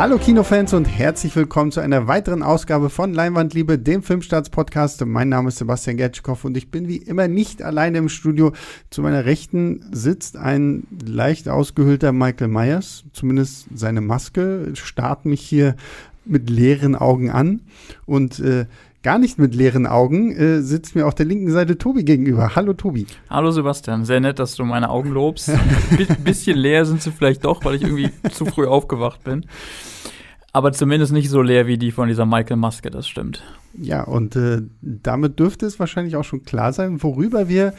Hallo Kinofans und herzlich willkommen zu einer weiteren Ausgabe von Leinwandliebe, dem Filmstarts-Podcast. Mein Name ist Sebastian Gertschkow und ich bin wie immer nicht alleine im Studio. Zu meiner Rechten sitzt ein leicht ausgehöhlter Michael Myers, zumindest seine Maske, starrt mich hier mit leeren Augen an und äh, gar nicht mit leeren Augen äh, sitzt mir auf der linken Seite Tobi gegenüber. Hallo Tobi. Hallo Sebastian, sehr nett, dass du meine Augen lobst. Ein bisschen leer sind sie vielleicht doch, weil ich irgendwie zu früh aufgewacht bin aber zumindest nicht so leer wie die von dieser Michael Maske, das stimmt. Ja, und äh, damit dürfte es wahrscheinlich auch schon klar sein, worüber wir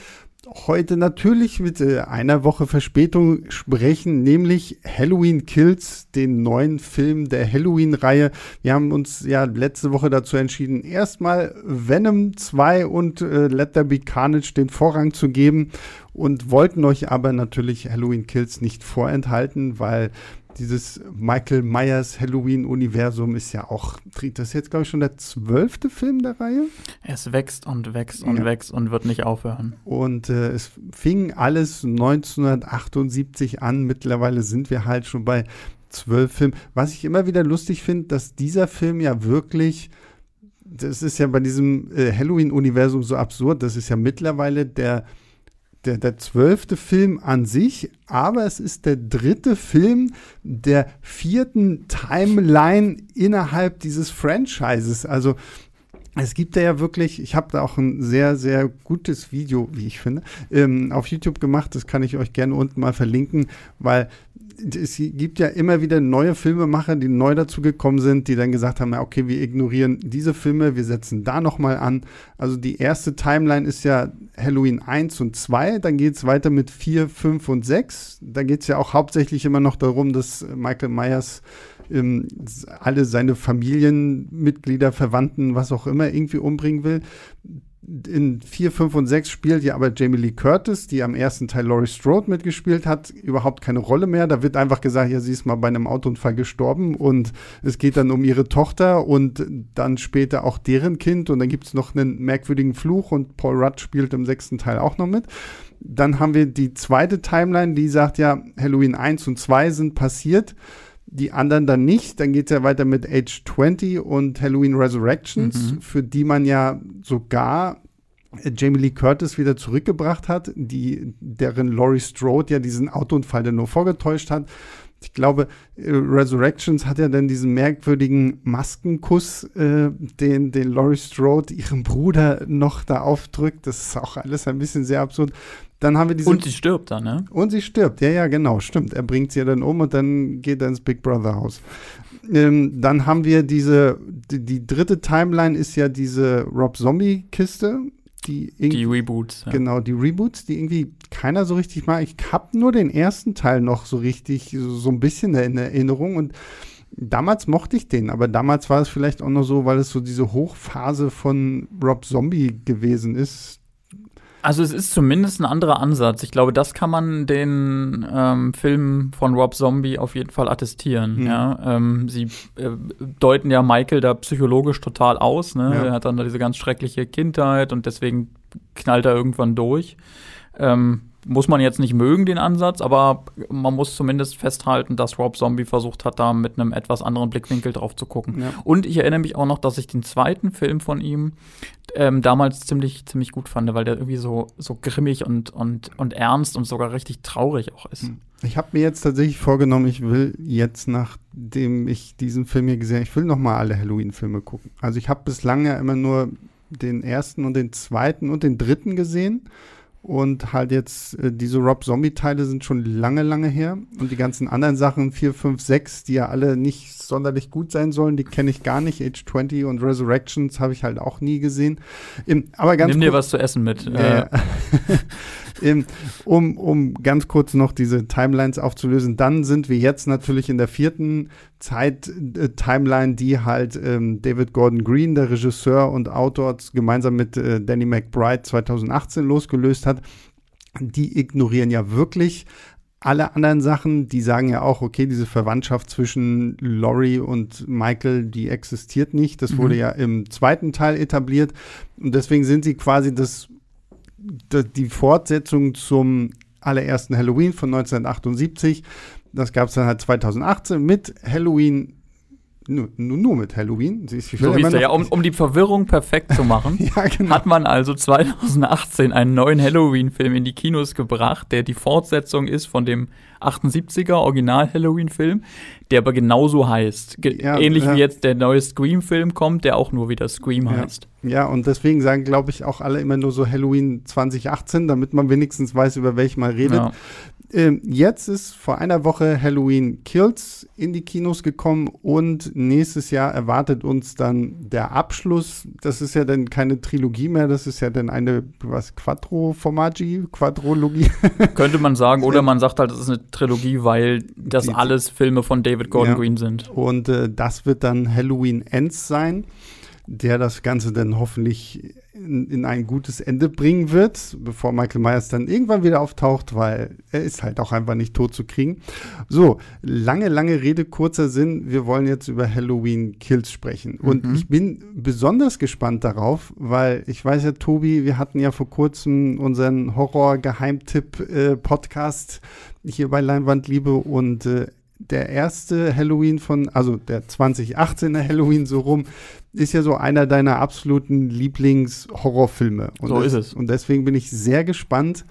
heute natürlich mit äh, einer Woche Verspätung sprechen, nämlich Halloween Kills, den neuen Film der Halloween-Reihe. Wir haben uns ja letzte Woche dazu entschieden, erstmal Venom 2 und äh, Let There Be Carnage den Vorrang zu geben und wollten euch aber natürlich Halloween Kills nicht vorenthalten, weil dieses Michael Myers Halloween-Universum ist ja auch, das ist jetzt, glaube ich, schon der zwölfte Film der Reihe. Es wächst und wächst und ja. wächst und wird nicht aufhören. Und äh, es fing alles 1978 an. Mittlerweile sind wir halt schon bei zwölf Filmen. Was ich immer wieder lustig finde, dass dieser Film ja wirklich das ist ja bei diesem äh, Halloween-Universum so absurd. Das ist ja mittlerweile der der, der zwölfte Film an sich, aber es ist der dritte Film der vierten Timeline innerhalb dieses Franchises. Also es gibt ja wirklich, ich habe da auch ein sehr, sehr gutes Video, wie ich finde, ähm, auf YouTube gemacht. Das kann ich euch gerne unten mal verlinken, weil es gibt ja immer wieder neue Filmemacher, die neu dazu gekommen sind, die dann gesagt haben, ja, okay, wir ignorieren diese Filme, wir setzen da nochmal an. Also die erste Timeline ist ja Halloween 1 und 2, dann geht es weiter mit 4, 5 und 6. Da geht es ja auch hauptsächlich immer noch darum, dass Michael Myers ähm, alle seine Familienmitglieder, Verwandten, was auch immer, irgendwie umbringen will in 4, 5 und 6 spielt ja aber Jamie Lee Curtis, die am ersten Teil Laurie Strode mitgespielt hat, überhaupt keine Rolle mehr. Da wird einfach gesagt, ja, sie ist mal bei einem Autounfall gestorben und es geht dann um ihre Tochter und dann später auch deren Kind und dann gibt es noch einen merkwürdigen Fluch und Paul Rudd spielt im sechsten Teil auch noch mit. Dann haben wir die zweite Timeline, die sagt ja, Halloween 1 und 2 sind passiert die anderen dann nicht. Dann geht es ja weiter mit Age 20 und Halloween Resurrections, mhm. für die man ja sogar äh, Jamie Lee Curtis wieder zurückgebracht hat, die, deren Laurie Strode ja diesen Autounfall dann nur vorgetäuscht hat. Ich glaube, äh, Resurrections hat ja dann diesen merkwürdigen Maskenkuss, äh, den, den Laurie Strode ihrem Bruder noch da aufdrückt. Das ist auch alles ein bisschen sehr absurd. Dann haben wir diese. Und sie stirbt dann, ne? Und sie stirbt, ja, ja, genau, stimmt. Er bringt sie ja dann um und dann geht er ins Big Brother Haus. Ähm, dann haben wir diese, die, die, dritte Timeline ist ja diese Rob Zombie-Kiste. Die, die Reboots. Ja. Genau, die Reboots, die irgendwie keiner so richtig mag. Ich habe nur den ersten Teil noch so richtig, so, so ein bisschen in Erinnerung und damals mochte ich den, aber damals war es vielleicht auch noch so, weil es so diese Hochphase von Rob Zombie gewesen ist, also es ist zumindest ein anderer Ansatz. Ich glaube, das kann man den ähm, Filmen von Rob Zombie auf jeden Fall attestieren. Mhm. Ja? Ähm, sie äh, deuten ja Michael da psychologisch total aus. Ne? Ja. Er hat dann da diese ganz schreckliche Kindheit und deswegen knallt er irgendwann durch. Ähm, muss man jetzt nicht mögen, den Ansatz, aber man muss zumindest festhalten, dass Rob Zombie versucht hat, da mit einem etwas anderen Blickwinkel drauf zu gucken. Ja. Und ich erinnere mich auch noch, dass ich den zweiten Film von ihm ähm, damals ziemlich, ziemlich gut fand, weil der irgendwie so, so grimmig und, und, und ernst und sogar richtig traurig auch ist. Hm. Ich habe mir jetzt tatsächlich vorgenommen, ich will jetzt, nachdem ich diesen Film hier gesehen habe, ich will noch mal alle Halloween-Filme gucken. Also ich habe bislang ja immer nur den ersten und den zweiten und den dritten gesehen. Und halt jetzt, äh, diese Rob Zombie-Teile sind schon lange, lange her. Und die ganzen anderen Sachen, 4, 5, 6, die ja alle nicht sonderlich gut sein sollen, die kenne ich gar nicht. Age 20 und Resurrections habe ich halt auch nie gesehen. Im, aber ganz Nimm dir was zu essen mit. Ja. Um, um ganz kurz noch diese Timelines aufzulösen, dann sind wir jetzt natürlich in der vierten Zeit-Timeline, die halt ähm, David Gordon Green, der Regisseur und Autor, gemeinsam mit äh, Danny McBride 2018 losgelöst hat. Die ignorieren ja wirklich alle anderen Sachen, die sagen ja auch, okay, diese Verwandtschaft zwischen Laurie und Michael, die existiert nicht. Das wurde mhm. ja im zweiten Teil etabliert. Und deswegen sind sie quasi das die Fortsetzung zum allerersten Halloween von 1978 das gab es dann halt 2018 mit Halloween nur, nur mit Halloween. Sie ist, so hieß ja, um, um die Verwirrung perfekt zu machen, ja, genau. hat man also 2018 einen neuen Halloween-Film in die Kinos gebracht, der die Fortsetzung ist von dem 78er Original-Halloween-Film, der aber genauso heißt. Ge ja, ähnlich ja. wie jetzt der neue Scream-Film kommt, der auch nur wieder Scream heißt. Ja, und deswegen sagen, glaube ich, auch alle immer nur so Halloween 2018, damit man wenigstens weiß, über welchen man redet. Ähm, jetzt ist vor einer Woche Halloween Kills in die Kinos gekommen und nächstes Jahr erwartet uns dann der Abschluss. Das ist ja dann keine Trilogie mehr, das ist ja dann eine, was, Quattro-Formaggi, Quadrologie. Könnte man sagen, oder man sagt halt, es ist eine Trilogie, weil das alles Filme von David Gordon ja. Green sind. Und äh, das wird dann Halloween Ends sein der das Ganze dann hoffentlich in, in, ein gutes Ende bringen wird, bevor Michael Myers dann irgendwann wieder auftaucht, weil er ist halt auch einfach nicht tot zu kriegen. So, lange, lange Rede, kurzer Sinn. Wir wollen jetzt über Halloween Kills sprechen. Und mhm. ich bin besonders gespannt darauf, weil ich weiß ja, Tobi, wir hatten ja vor kurzem unseren Horror-Geheimtipp-Podcast äh, hier bei Leinwandliebe und äh, der erste Halloween von, also der 2018er Halloween so rum, ist ja so einer deiner absoluten Lieblings-Horrorfilme. So ist es. Und deswegen bin ich sehr gespannt,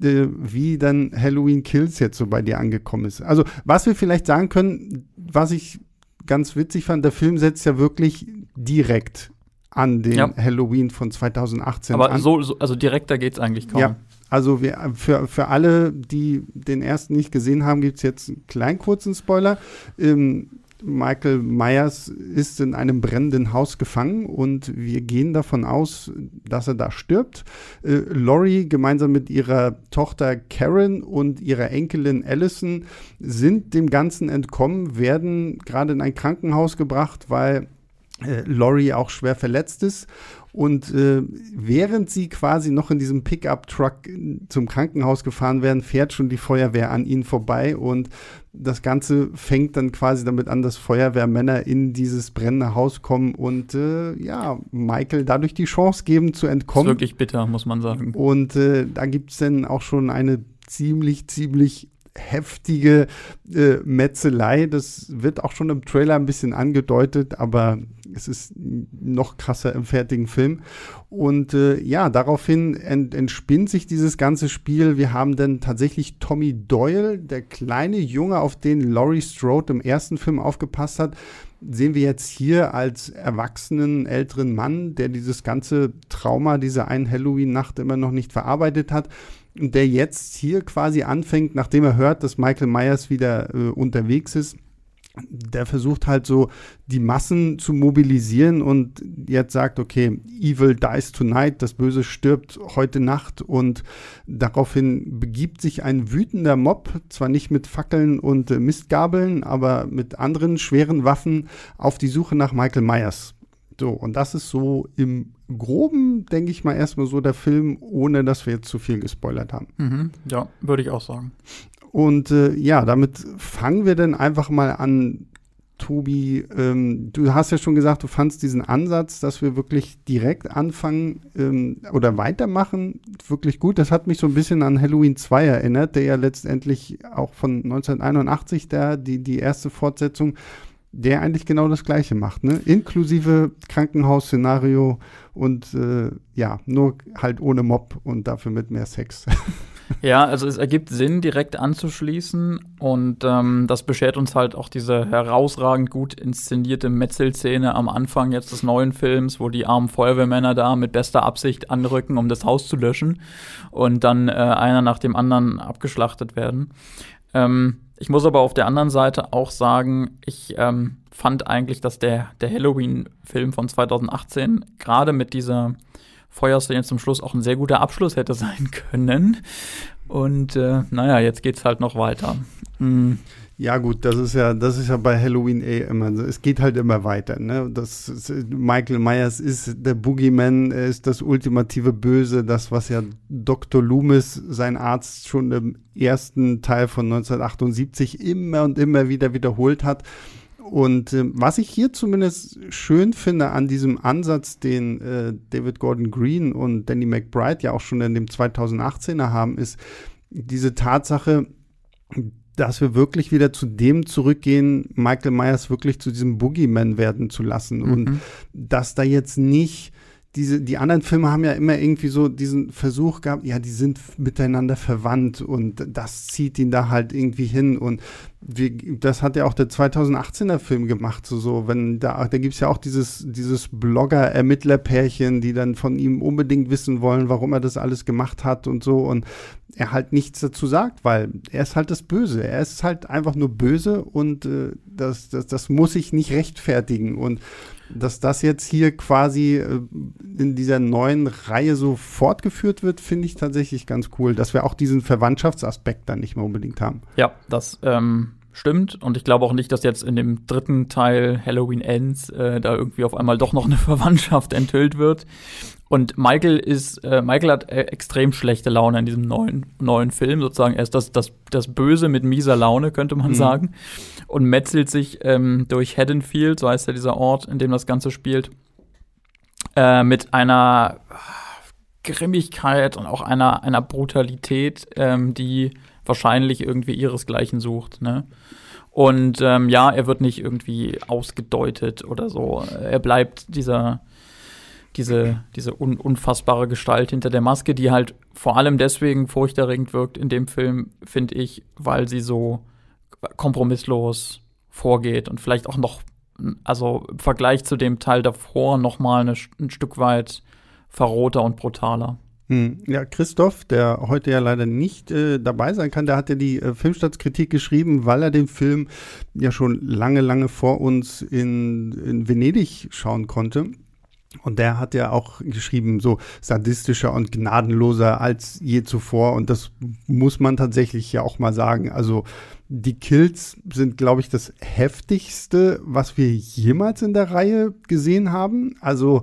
äh, wie dann Halloween Kills jetzt so bei dir angekommen ist. Also, was wir vielleicht sagen können, was ich ganz witzig fand, der Film setzt ja wirklich direkt an den ja. Halloween von 2018 Aber an. so, so also direkter geht es eigentlich kaum. Ja, also wir, für, für alle, die den ersten nicht gesehen haben, gibt es jetzt einen kleinen kurzen Spoiler. Ähm, Michael Myers ist in einem brennenden Haus gefangen und wir gehen davon aus, dass er da stirbt. Äh, Laurie gemeinsam mit ihrer Tochter Karen und ihrer Enkelin Allison sind dem Ganzen entkommen, werden gerade in ein Krankenhaus gebracht, weil äh, Laurie auch schwer verletzt ist und äh, während sie quasi noch in diesem Pickup-Truck zum Krankenhaus gefahren werden, fährt schon die Feuerwehr an ihnen vorbei. Und das Ganze fängt dann quasi damit an, dass Feuerwehrmänner in dieses brennende Haus kommen und äh, ja, Michael dadurch die Chance geben zu entkommen. Das ist wirklich bitter, muss man sagen. Und äh, da gibt es dann auch schon eine ziemlich, ziemlich heftige äh, Metzelei. Das wird auch schon im Trailer ein bisschen angedeutet, aber es ist noch krasser im fertigen Film. Und äh, ja, daraufhin ent entspinnt sich dieses ganze Spiel. Wir haben dann tatsächlich Tommy Doyle, der kleine Junge, auf den Laurie Strode im ersten Film aufgepasst hat, sehen wir jetzt hier als erwachsenen älteren Mann, der dieses ganze Trauma dieser einen Halloween-Nacht immer noch nicht verarbeitet hat der jetzt hier quasi anfängt, nachdem er hört, dass Michael Myers wieder äh, unterwegs ist, der versucht halt so die Massen zu mobilisieren und jetzt sagt, okay, Evil dies tonight, das Böse stirbt heute Nacht und daraufhin begibt sich ein wütender Mob, zwar nicht mit Fackeln und äh, Mistgabeln, aber mit anderen schweren Waffen auf die Suche nach Michael Myers. So, und das ist so im Groben, denke ich mal, erstmal so der Film, ohne dass wir jetzt zu viel gespoilert haben. Mhm, ja, würde ich auch sagen. Und äh, ja, damit fangen wir dann einfach mal an. Tobi, ähm, du hast ja schon gesagt, du fandst diesen Ansatz, dass wir wirklich direkt anfangen ähm, oder weitermachen, wirklich gut. Das hat mich so ein bisschen an Halloween 2 erinnert, der ja letztendlich auch von 1981, der, die, die erste Fortsetzung, der eigentlich genau das Gleiche macht, ne? Inklusive Krankenhausszenario und äh, ja, nur halt ohne Mob und dafür mit mehr Sex. Ja, also es ergibt Sinn, direkt anzuschließen und ähm, das beschert uns halt auch diese herausragend gut inszenierte Metzelszene am Anfang jetzt des neuen Films, wo die armen Feuerwehrmänner da mit bester Absicht anrücken, um das Haus zu löschen und dann äh, einer nach dem anderen abgeschlachtet werden. Ähm, ich muss aber auf der anderen Seite auch sagen, ich ähm, fand eigentlich, dass der, der Halloween-Film von 2018 gerade mit dieser Feuerszene zum Schluss auch ein sehr guter Abschluss hätte sein können. Und äh, naja, jetzt geht's halt noch weiter. Mhm. Ja, gut, das ist ja, das ist ja bei Halloween eh immer so. Es geht halt immer weiter. Ne? Das ist, Michael Myers ist der Boogeyman, er ist das ultimative Böse, das, was ja Dr. Loomis, sein Arzt, schon im ersten Teil von 1978 immer und immer wieder wiederholt hat. Und äh, was ich hier zumindest schön finde an diesem Ansatz, den äh, David Gordon Green und Danny McBride ja auch schon in dem 2018er haben, ist diese Tatsache, dass wir wirklich wieder zu dem zurückgehen, Michael Myers wirklich zu diesem Boogeyman werden zu lassen. Mhm. Und dass da jetzt nicht diese, die anderen Filme haben ja immer irgendwie so diesen Versuch gehabt, ja, die sind miteinander verwandt und das zieht ihn da halt irgendwie hin. Und wie, das hat ja auch der 2018er Film gemacht, so, so wenn da, da gibt es ja auch dieses, dieses Blogger-Ermittler-Pärchen, die dann von ihm unbedingt wissen wollen, warum er das alles gemacht hat und so. Und er halt nichts dazu sagt, weil er ist halt das Böse. Er ist halt einfach nur böse und äh, das, das, das muss ich nicht rechtfertigen. Und dass das jetzt hier quasi äh, in dieser neuen Reihe so fortgeführt wird, finde ich tatsächlich ganz cool, dass wir auch diesen Verwandtschaftsaspekt dann nicht mehr unbedingt haben. Ja, das ähm, stimmt. Und ich glaube auch nicht, dass jetzt in dem dritten Teil Halloween Ends äh, da irgendwie auf einmal doch noch eine Verwandtschaft enthüllt wird. Und Michael ist, äh, Michael hat äh, extrem schlechte Laune in diesem neuen, neuen Film, sozusagen. Er ist das, das, das Böse mit mieser Laune, könnte man mhm. sagen. Und metzelt sich ähm, durch Haddonfield, so heißt ja dieser Ort, in dem das Ganze spielt, äh, mit einer Grimmigkeit und auch einer, einer Brutalität, ähm, die wahrscheinlich irgendwie ihresgleichen sucht. Ne? Und ähm, ja, er wird nicht irgendwie ausgedeutet oder so. Er bleibt dieser diese, diese un unfassbare Gestalt hinter der Maske, die halt vor allem deswegen furchterregend wirkt in dem Film, finde ich, weil sie so kompromisslos vorgeht und vielleicht auch noch, also im Vergleich zu dem Teil davor, noch mal eine, ein Stück weit verroter und brutaler. Hm. Ja, Christoph, der heute ja leider nicht äh, dabei sein kann, der hat ja die äh, Filmstadtkritik geschrieben, weil er den Film ja schon lange, lange vor uns in, in Venedig schauen konnte. Und der hat ja auch geschrieben, so sadistischer und gnadenloser als je zuvor. Und das muss man tatsächlich ja auch mal sagen. Also die Kills sind, glaube ich, das heftigste, was wir jemals in der Reihe gesehen haben. Also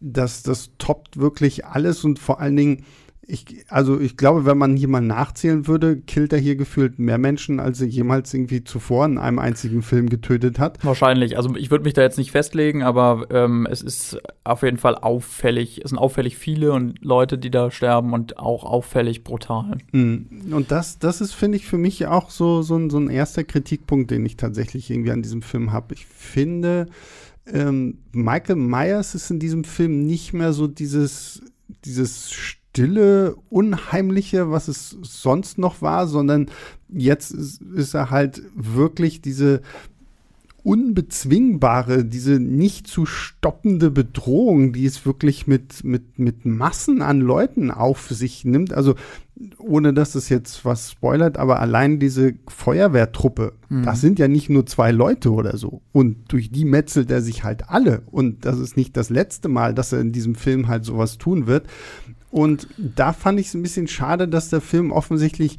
das, das toppt wirklich alles und vor allen Dingen ich, also ich glaube, wenn man hier mal nachzählen würde, killt er hier gefühlt mehr Menschen, als er jemals irgendwie zuvor in einem einzigen Film getötet hat. Wahrscheinlich. Also ich würde mich da jetzt nicht festlegen, aber ähm, es ist auf jeden Fall auffällig. Es sind auffällig viele und Leute, die da sterben und auch auffällig brutal. Hm. Und das, das ist, finde ich, für mich auch so, so, ein, so ein erster Kritikpunkt, den ich tatsächlich irgendwie an diesem Film habe. Ich finde, ähm, Michael Myers ist in diesem Film nicht mehr so dieses, dieses stille, unheimliche, was es sonst noch war, sondern jetzt ist, ist er halt wirklich diese unbezwingbare, diese nicht zu stoppende Bedrohung, die es wirklich mit, mit, mit Massen an Leuten auf sich nimmt. Also ohne dass es jetzt was spoilert, aber allein diese Feuerwehrtruppe, mhm. das sind ja nicht nur zwei Leute oder so. Und durch die metzelt er sich halt alle. Und das ist nicht das letzte Mal, dass er in diesem Film halt sowas tun wird. Und da fand ich es ein bisschen schade, dass der Film offensichtlich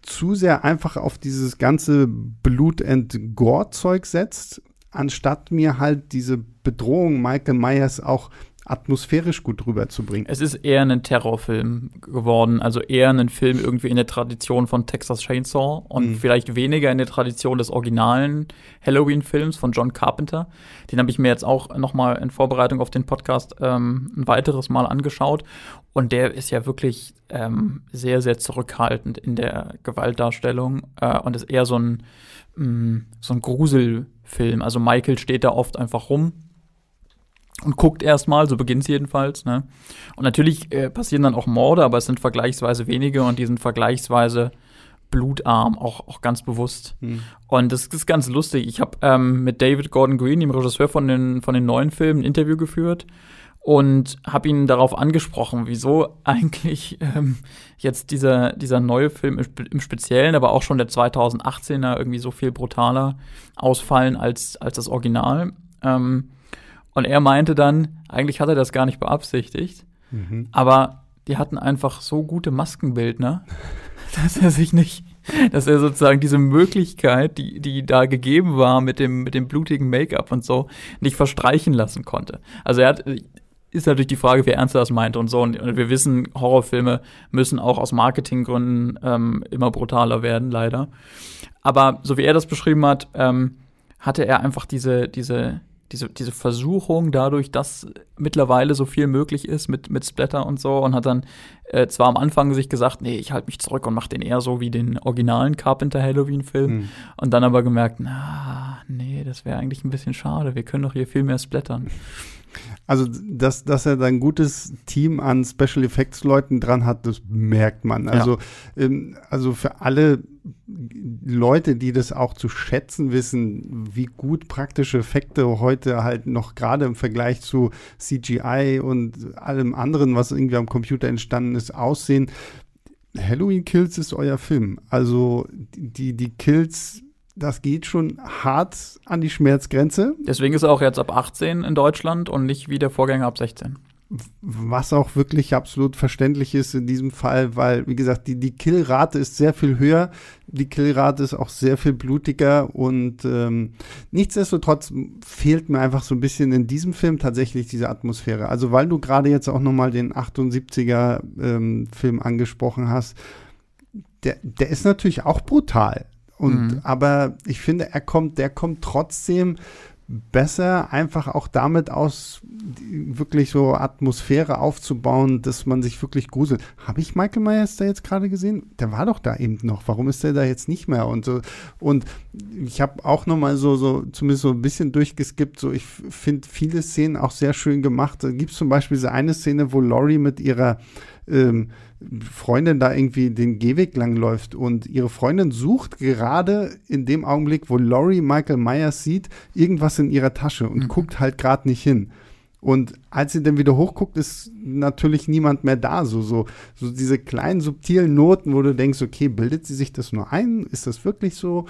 zu sehr einfach auf dieses ganze Blut- and Gore-Zeug setzt, anstatt mir halt diese Bedrohung Michael Myers auch atmosphärisch gut rüberzubringen. Es ist eher ein Terrorfilm geworden, also eher ein Film irgendwie in der Tradition von Texas Chainsaw und mhm. vielleicht weniger in der Tradition des originalen Halloween-Films von John Carpenter. Den habe ich mir jetzt auch noch mal in Vorbereitung auf den Podcast ähm, ein weiteres Mal angeschaut und der ist ja wirklich ähm, sehr, sehr zurückhaltend in der Gewaltdarstellung äh, und ist eher so ein, mh, mm, so ein Gruselfilm. Also Michael steht da oft einfach rum und guckt erstmal, so beginnt es jedenfalls. Ne? Und natürlich äh, passieren dann auch Morde, aber es sind vergleichsweise wenige und die sind vergleichsweise blutarm, auch, auch ganz bewusst. Hm. Und das, ist ganz lustig. Ich habe ähm, mit David Gordon Green, dem Regisseur von den, von den neuen Filmen, ein Interview geführt und habe ihn darauf angesprochen, wieso eigentlich ähm, jetzt dieser, dieser neue Film im Speziellen, aber auch schon der 2018er irgendwie so viel brutaler ausfallen als, als das Original. Ähm, und er meinte dann, eigentlich hat er das gar nicht beabsichtigt, mhm. aber die hatten einfach so gute Maskenbildner, dass er sich nicht, dass er sozusagen diese Möglichkeit, die, die da gegeben war mit dem, mit dem blutigen Make-up und so, nicht verstreichen lassen konnte. Also er hat, ist natürlich die Frage, wie ernst er das meinte und so. Und wir wissen, Horrorfilme müssen auch aus Marketinggründen ähm, immer brutaler werden, leider. Aber so wie er das beschrieben hat, ähm, hatte er einfach diese, diese, diese, diese Versuchung dadurch, dass mittlerweile so viel möglich ist mit, mit Splatter und so und hat dann äh, zwar am Anfang sich gesagt, nee, ich halte mich zurück und mache den eher so wie den originalen Carpenter Halloween-Film mhm. und dann aber gemerkt, na, nee, das wäre eigentlich ein bisschen schade, wir können doch hier viel mehr splattern. Also, dass, dass er da ein gutes Team an Special Effects Leuten dran hat, das merkt man. Also, ja. ähm, also für alle Leute, die das auch zu schätzen wissen, wie gut praktische Effekte heute halt noch gerade im Vergleich zu CGI und allem anderen, was irgendwie am Computer entstanden ist, aussehen. Halloween Kills ist euer Film. Also die, die Kills das geht schon hart an die Schmerzgrenze. Deswegen ist er auch jetzt ab 18 in Deutschland und nicht wie der Vorgänger ab 16. Was auch wirklich absolut verständlich ist in diesem Fall, weil, wie gesagt, die, die Killrate ist sehr viel höher. Die Killrate ist auch sehr viel blutiger und ähm, nichtsdestotrotz fehlt mir einfach so ein bisschen in diesem Film tatsächlich diese Atmosphäre. Also, weil du gerade jetzt auch nochmal den 78er ähm, Film angesprochen hast, der, der ist natürlich auch brutal. Und mhm. aber ich finde, er kommt, der kommt trotzdem besser einfach auch damit aus, wirklich so Atmosphäre aufzubauen, dass man sich wirklich gruselt. Habe ich Michael Myers da jetzt gerade gesehen? Der war doch da eben noch. Warum ist der da jetzt nicht mehr? Und so und ich habe auch noch mal so so zumindest so ein bisschen durchgeskippt. So ich finde viele Szenen auch sehr schön gemacht. Da gibt es zum Beispiel so eine Szene, wo Laurie mit ihrer ähm, Freundin da irgendwie den Gehweg langläuft und ihre Freundin sucht gerade in dem Augenblick, wo Laurie Michael Myers sieht, irgendwas in ihrer Tasche und mhm. guckt halt gerade nicht hin. Und als sie dann wieder hochguckt, ist natürlich niemand mehr da. So, so, so diese kleinen subtilen Noten, wo du denkst, okay, bildet sie sich das nur ein? Ist das wirklich so?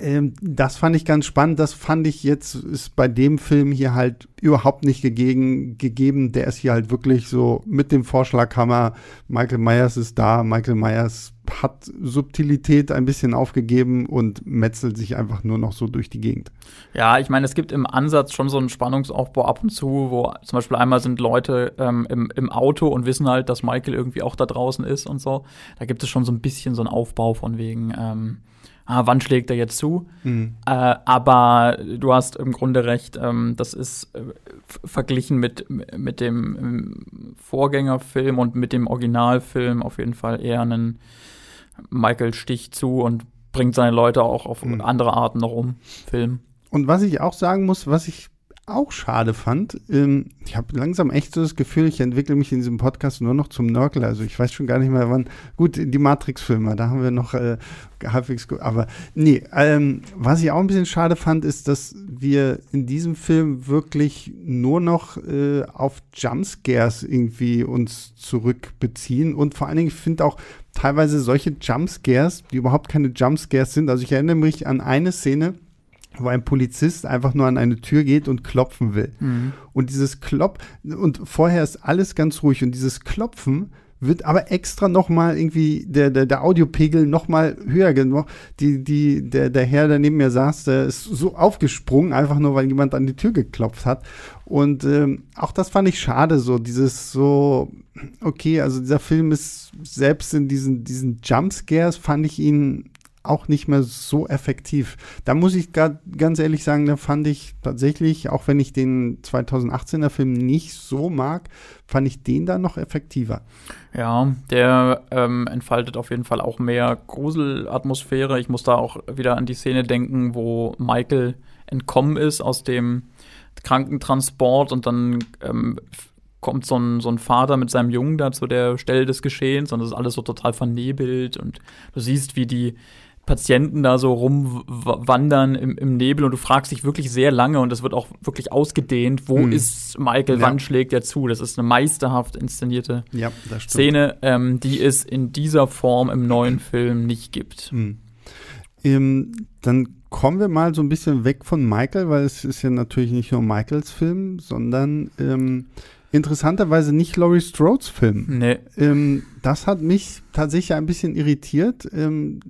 Ähm, das fand ich ganz spannend. Das fand ich jetzt ist bei dem Film hier halt überhaupt nicht gegeben, gegeben. Der ist hier halt wirklich so mit dem Vorschlaghammer. Michael Myers ist da. Michael Myers hat Subtilität ein bisschen aufgegeben und metzelt sich einfach nur noch so durch die Gegend. Ja, ich meine, es gibt im Ansatz schon so einen Spannungsaufbau ab und zu, wo zum Beispiel einmal sind Leute ähm, im, im Auto und wissen halt, dass Michael irgendwie auch da draußen ist und so. Da gibt es schon so ein bisschen so einen Aufbau von wegen, ähm, ah, wann schlägt er jetzt zu? Mhm. Äh, aber du hast im Grunde recht, ähm, das ist äh, verglichen mit, mit dem ähm, Vorgängerfilm und mit dem Originalfilm auf jeden Fall eher einen Michael Stich zu und bringt seine Leute auch auf mhm. andere Arten noch um, Film. Und was ich auch sagen muss, was ich auch schade fand, ähm, ich habe langsam echt so das Gefühl, ich entwickle mich in diesem Podcast nur noch zum Nörgler. Also ich weiß schon gar nicht mehr, wann. Gut, die Matrix-Filme, da haben wir noch äh, halbwegs gut. Aber nee, ähm, was ich auch ein bisschen schade fand, ist, dass wir in diesem Film wirklich nur noch äh, auf Jumpscares irgendwie uns zurückbeziehen. Und vor allen Dingen, ich finde auch teilweise solche Jumpscares, die überhaupt keine Jumpscares sind. Also ich erinnere mich an eine Szene, wo ein Polizist einfach nur an eine Tür geht und klopfen will. Mhm. Und dieses Klopf, und vorher ist alles ganz ruhig und dieses Klopfen wird aber extra noch mal irgendwie der, der, der Audiopegel noch mal höher gemacht. Die, die, der, der Herr, der neben mir saß, der ist so aufgesprungen, einfach nur, weil jemand an die Tür geklopft hat. Und ähm, auch das fand ich schade, so dieses so, okay, also dieser Film ist selbst in diesen, diesen Jumpscares fand ich ihn auch nicht mehr so effektiv. Da muss ich ganz ehrlich sagen, da fand ich tatsächlich, auch wenn ich den 2018er Film nicht so mag, fand ich den da noch effektiver. Ja, der ähm, entfaltet auf jeden Fall auch mehr Gruselatmosphäre. Ich muss da auch wieder an die Szene denken, wo Michael entkommen ist aus dem Krankentransport und dann ähm, kommt so ein, so ein Vater mit seinem Jungen da zu der Stelle des Geschehens und das ist alles so total vernebelt und du siehst, wie die Patienten da so rumwandern im, im, Nebel und du fragst dich wirklich sehr lange und das wird auch wirklich ausgedehnt, wo hm. ist Michael, ja. wann schlägt er zu? Das ist eine meisterhaft inszenierte ja, Szene, ähm, die es in dieser Form im neuen Film nicht gibt. Hm. Ähm, dann kommen wir mal so ein bisschen weg von Michael, weil es ist ja natürlich nicht nur Michaels Film, sondern ähm, interessanterweise nicht Laurie Strodes Film. Nee. Ähm, das hat mich tatsächlich ein bisschen irritiert. Ähm,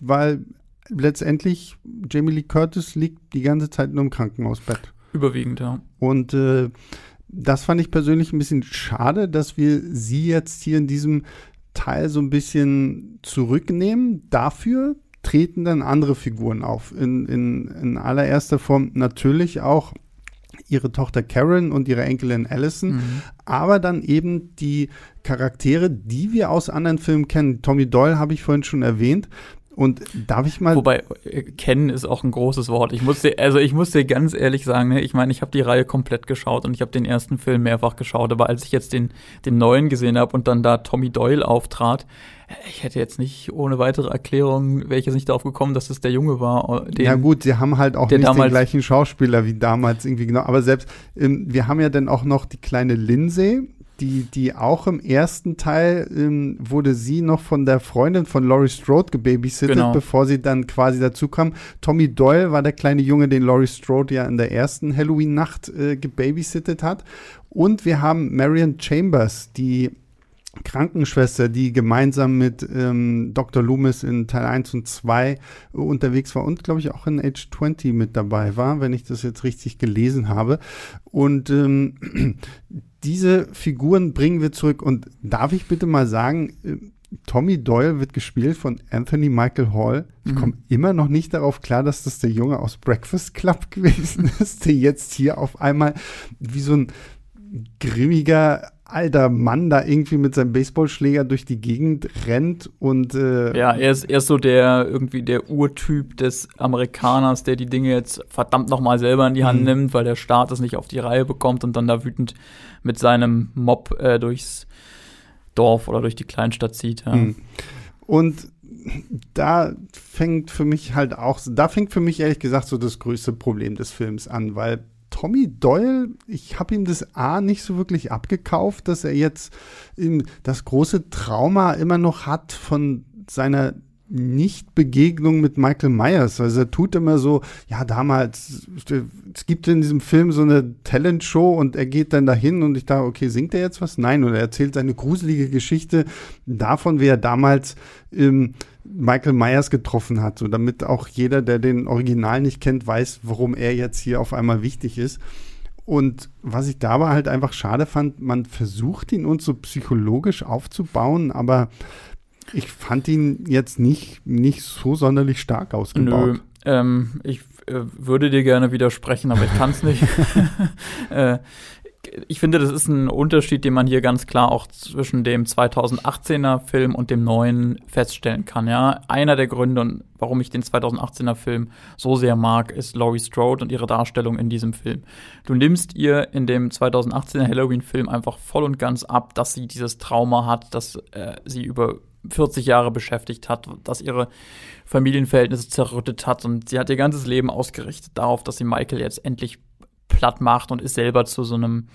weil letztendlich Jamie Lee Curtis liegt die ganze Zeit nur im Krankenhausbett. Überwiegend, ja. Und äh, das fand ich persönlich ein bisschen schade, dass wir sie jetzt hier in diesem Teil so ein bisschen zurücknehmen. Dafür treten dann andere Figuren auf. In, in, in allererster Form natürlich auch ihre Tochter Karen und ihre Enkelin Allison, mhm. aber dann eben die Charaktere, die wir aus anderen Filmen kennen. Tommy Doyle habe ich vorhin schon erwähnt. Und darf ich mal. Wobei, äh, kennen ist auch ein großes Wort. Ich muss dir, also ich muss dir ganz ehrlich sagen, ne, ich meine, ich habe die Reihe komplett geschaut und ich habe den ersten Film mehrfach geschaut, aber als ich jetzt den, den neuen gesehen habe und dann da Tommy Doyle auftrat, ich hätte jetzt nicht ohne weitere Erklärung, wäre ich jetzt nicht darauf gekommen, dass es der Junge war. Äh, den, ja gut, sie haben halt auch nicht den gleichen Schauspieler wie damals irgendwie genau. Aber selbst, ähm, wir haben ja dann auch noch die kleine Lindsay, die, die auch im ersten Teil ähm, wurde sie noch von der Freundin von Laurie Strode gebabysittet, genau. bevor sie dann quasi dazu kam. Tommy Doyle war der kleine Junge, den Laurie Strode ja in der ersten Halloween-Nacht äh, gebabysittet hat. Und wir haben Marion Chambers, die Krankenschwester, die gemeinsam mit ähm, Dr. Loomis in Teil 1 und 2 unterwegs war und, glaube ich, auch in Age 20 mit dabei war, wenn ich das jetzt richtig gelesen habe. Und ähm, diese Figuren bringen wir zurück. Und darf ich bitte mal sagen, äh, Tommy Doyle wird gespielt von Anthony Michael Hall. Ich mhm. komme immer noch nicht darauf klar, dass das der Junge aus Breakfast Club gewesen ist, der jetzt hier auf einmal wie so ein grimmiger alter Mann da irgendwie mit seinem Baseballschläger durch die Gegend rennt und äh ja, er ist, er ist so der irgendwie der Urtyp des Amerikaners, der die Dinge jetzt verdammt noch mal selber in die Hand mhm. nimmt, weil der Staat es nicht auf die Reihe bekommt und dann da wütend mit seinem Mob äh, durchs Dorf oder durch die Kleinstadt zieht. Ja. Mhm. Und da fängt für mich halt auch, da fängt für mich ehrlich gesagt so das größte Problem des Films an, weil Tommy Doyle, ich habe ihm das A nicht so wirklich abgekauft, dass er jetzt das große Trauma immer noch hat von seiner nicht-Begegnung mit Michael Myers. Also er tut immer so, ja, damals, es gibt in diesem Film so eine Talentshow und er geht dann dahin und ich dachte, okay, singt er jetzt was? Nein, oder er erzählt seine gruselige Geschichte davon, wie er damals ähm, Michael Myers getroffen hat, so damit auch jeder, der den Original nicht kennt, weiß, warum er jetzt hier auf einmal wichtig ist. Und was ich dabei halt einfach schade fand, man versucht ihn uns so psychologisch aufzubauen, aber ich fand ihn jetzt nicht, nicht so sonderlich stark ausgebaut. Nö, ähm, ich äh, würde dir gerne widersprechen, aber ich kann es nicht. äh, ich finde, das ist ein Unterschied, den man hier ganz klar auch zwischen dem 2018er Film und dem neuen feststellen kann. Ja, einer der Gründe, warum ich den 2018er Film so sehr mag, ist Laurie Strode und ihre Darstellung in diesem Film. Du nimmst ihr in dem 2018er Halloween-Film einfach voll und ganz ab, dass sie dieses Trauma hat, dass äh, sie über 40 Jahre beschäftigt hat, dass ihre Familienverhältnisse zerrüttet hat und sie hat ihr ganzes Leben ausgerichtet darauf, dass sie Michael jetzt endlich platt macht und ist selber zu so einem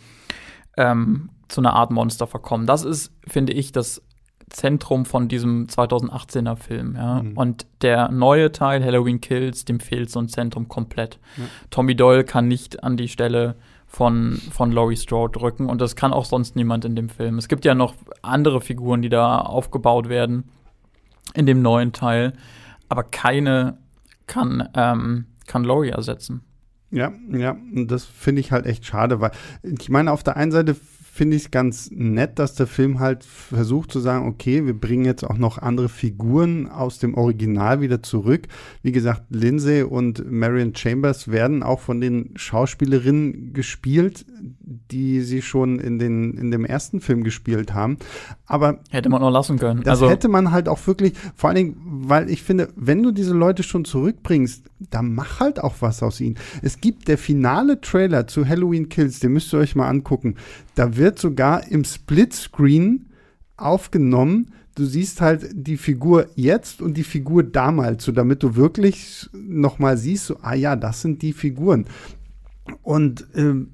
ähm, zu einer Art Monster verkommen. Das ist, finde ich, das Zentrum von diesem 2018er Film. Ja? Mhm. Und der neue Teil, Halloween Kills, dem fehlt so ein Zentrum komplett. Ja. Tommy Doyle kann nicht an die Stelle von, von Laurie Strode drücken und das kann auch sonst niemand in dem Film. Es gibt ja noch andere Figuren, die da aufgebaut werden in dem neuen Teil, aber keine kann, ähm, kann Laurie ersetzen. Ja, ja, das finde ich halt echt schade, weil ich meine, auf der einen Seite finde ich es ganz nett, dass der Film halt versucht zu sagen, okay, wir bringen jetzt auch noch andere Figuren aus dem Original wieder zurück. Wie gesagt, Lindsay und Marion Chambers werden auch von den Schauspielerinnen gespielt, die sie schon in, den, in dem ersten Film gespielt haben. Aber hätte man auch lassen können. Das also, hätte man halt auch wirklich, vor allen Dingen, weil ich finde, wenn du diese Leute schon zurückbringst, dann mach halt auch was aus ihnen. Es gibt der finale Trailer zu Halloween Kills, den müsst ihr euch mal angucken. Da wird sogar im Splitscreen aufgenommen. Du siehst halt die Figur jetzt und die Figur damals, so damit du wirklich noch mal siehst, so, ah ja, das sind die Figuren. Und ähm,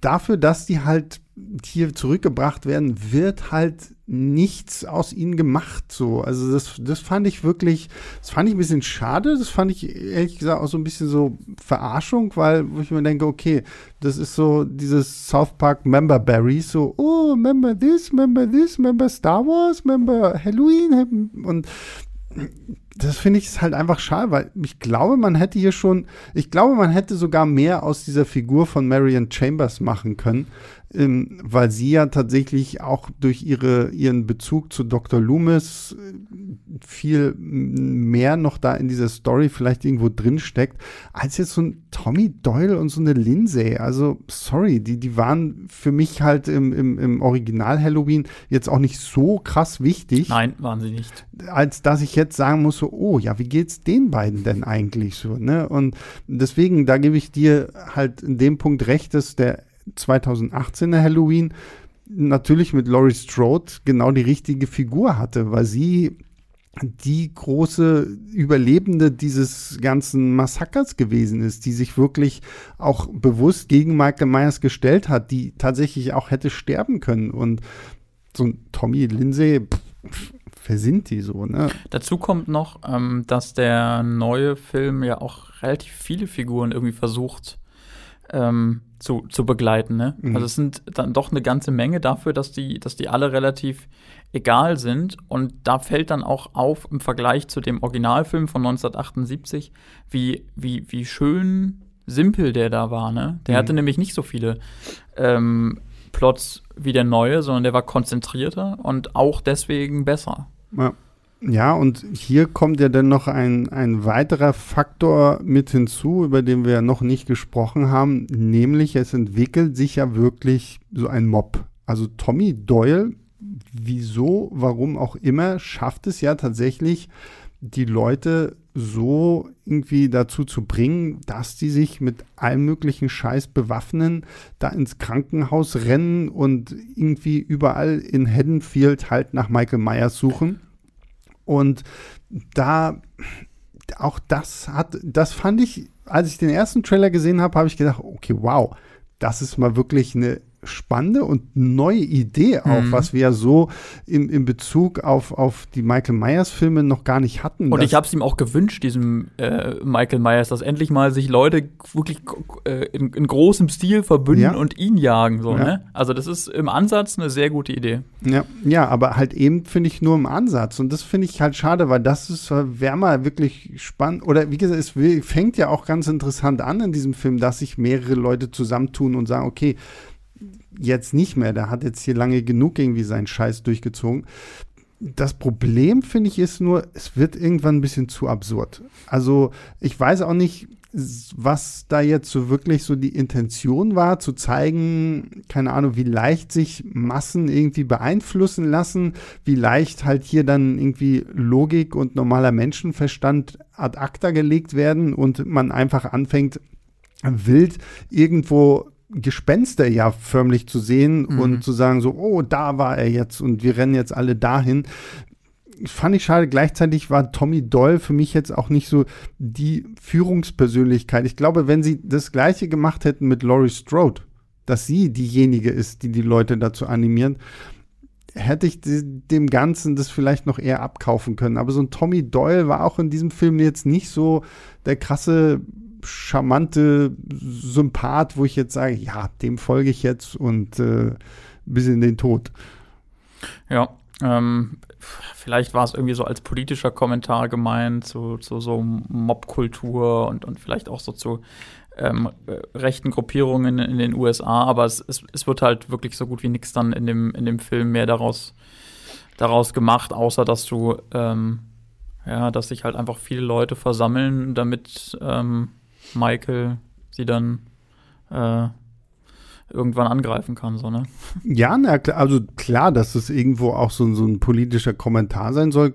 dafür, dass die halt hier zurückgebracht werden, wird halt nichts aus ihnen gemacht. So, also das, das fand ich wirklich, das fand ich ein bisschen schade. Das fand ich ehrlich gesagt auch so ein bisschen so Verarschung, weil wo ich mir denke, okay, das ist so dieses South Park Member Berry, so, oh, remember this, remember this, remember Star Wars, remember Halloween und das finde ich halt einfach schade, weil ich glaube, man hätte hier schon, ich glaube, man hätte sogar mehr aus dieser Figur von Marion Chambers machen können, ähm, weil sie ja tatsächlich auch durch ihre, ihren Bezug zu Dr. Loomis, viel mehr noch da in dieser Story vielleicht irgendwo drin steckt, als jetzt so ein Tommy Doyle und so eine Lindsay. Also, sorry, die, die waren für mich halt im, im, im Original Halloween jetzt auch nicht so krass wichtig. Nein, waren sie nicht. Als dass ich jetzt sagen muss, so, oh ja, wie geht's den beiden denn eigentlich so, ne? Und deswegen, da gebe ich dir halt in dem Punkt recht, dass der 2018er Halloween natürlich mit Laurie Strode genau die richtige Figur hatte, weil sie die große Überlebende dieses ganzen Massakers gewesen ist, die sich wirklich auch bewusst gegen Michael Myers gestellt hat, die tatsächlich auch hätte sterben können. Und so ein Tommy Lindsay, pff, wer sind die so, ne? Dazu kommt noch, ähm, dass der neue Film ja auch relativ viele Figuren irgendwie versucht ähm, zu, zu begleiten. Ne? Mhm. Also es sind dann doch eine ganze Menge dafür, dass die, dass die alle relativ egal sind. Und da fällt dann auch auf im Vergleich zu dem Originalfilm von 1978, wie, wie, wie schön simpel der da war. Ne? Der mhm. hatte nämlich nicht so viele ähm, Plots wie der neue, sondern der war konzentrierter und auch deswegen besser. Ja. Ja, und hier kommt ja dann noch ein, ein weiterer Faktor mit hinzu, über den wir noch nicht gesprochen haben, nämlich es entwickelt sich ja wirklich so ein Mob. Also Tommy Doyle, wieso, warum auch immer, schafft es ja tatsächlich, die Leute so irgendwie dazu zu bringen, dass die sich mit allem möglichen Scheiß bewaffnen, da ins Krankenhaus rennen und irgendwie überall in Haddonfield halt nach Michael Myers suchen. Und da, auch das hat, das fand ich, als ich den ersten Trailer gesehen habe, habe ich gedacht, okay, wow, das ist mal wirklich eine spannende und neue Idee auch, mhm. was wir ja so im, im Bezug auf, auf die Michael Myers-Filme noch gar nicht hatten. Und ich habe es ihm auch gewünscht, diesem äh, Michael Myers, dass endlich mal sich Leute wirklich äh, in, in, großem Stil verbünden ja. und ihn jagen. So, ja. ne? Also das ist im Ansatz eine sehr gute Idee. Ja, ja aber halt eben finde ich nur im Ansatz. Und das finde ich halt schade, weil das ist, wäre mal wirklich spannend. Oder wie gesagt, es fängt ja auch ganz interessant an in diesem Film, dass sich mehrere Leute zusammentun und sagen, okay, jetzt nicht mehr. Der hat jetzt hier lange genug irgendwie seinen Scheiß durchgezogen. Das Problem, finde ich, ist nur, es wird irgendwann ein bisschen zu absurd. Also, ich weiß auch nicht, was da jetzt so wirklich so die Intention war, zu zeigen, keine Ahnung, wie leicht sich Massen irgendwie beeinflussen lassen, wie leicht halt hier dann irgendwie Logik und normaler Menschenverstand ad acta gelegt werden und man einfach anfängt, wild irgendwo Gespenster ja förmlich zu sehen mhm. und zu sagen so, oh, da war er jetzt und wir rennen jetzt alle dahin. Fand ich schade. Gleichzeitig war Tommy Doyle für mich jetzt auch nicht so die Führungspersönlichkeit. Ich glaube, wenn sie das Gleiche gemacht hätten mit Laurie Strode, dass sie diejenige ist, die die Leute dazu animieren, hätte ich dem Ganzen das vielleicht noch eher abkaufen können. Aber so ein Tommy Doyle war auch in diesem Film jetzt nicht so der krasse charmante Sympath, wo ich jetzt sage, ja, dem folge ich jetzt und äh, bis in den Tod. Ja, ähm, vielleicht war es irgendwie so als politischer Kommentar gemeint zu, zu so Mobkultur und, und vielleicht auch so zu ähm, rechten Gruppierungen in, in den USA, aber es, es, es wird halt wirklich so gut wie nichts dann in dem, in dem Film mehr daraus, daraus gemacht, außer dass du ähm, ja, dass sich halt einfach viele Leute versammeln, damit ähm, Michael sie dann äh, irgendwann angreifen kann, so, ne? Ja, na, also klar, dass es irgendwo auch so, so ein politischer Kommentar sein soll,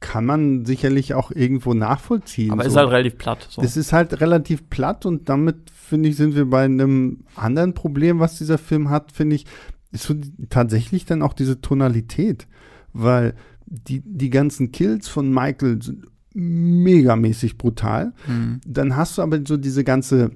kann man sicherlich auch irgendwo nachvollziehen. Aber so. ist halt relativ platt. So. Es ist halt relativ platt und damit, finde ich, sind wir bei einem anderen Problem, was dieser Film hat, finde ich, ist so tatsächlich dann auch diese Tonalität. Weil die, die ganzen Kills von Michael sind megamäßig brutal. Mhm. Dann hast du aber so diese ganze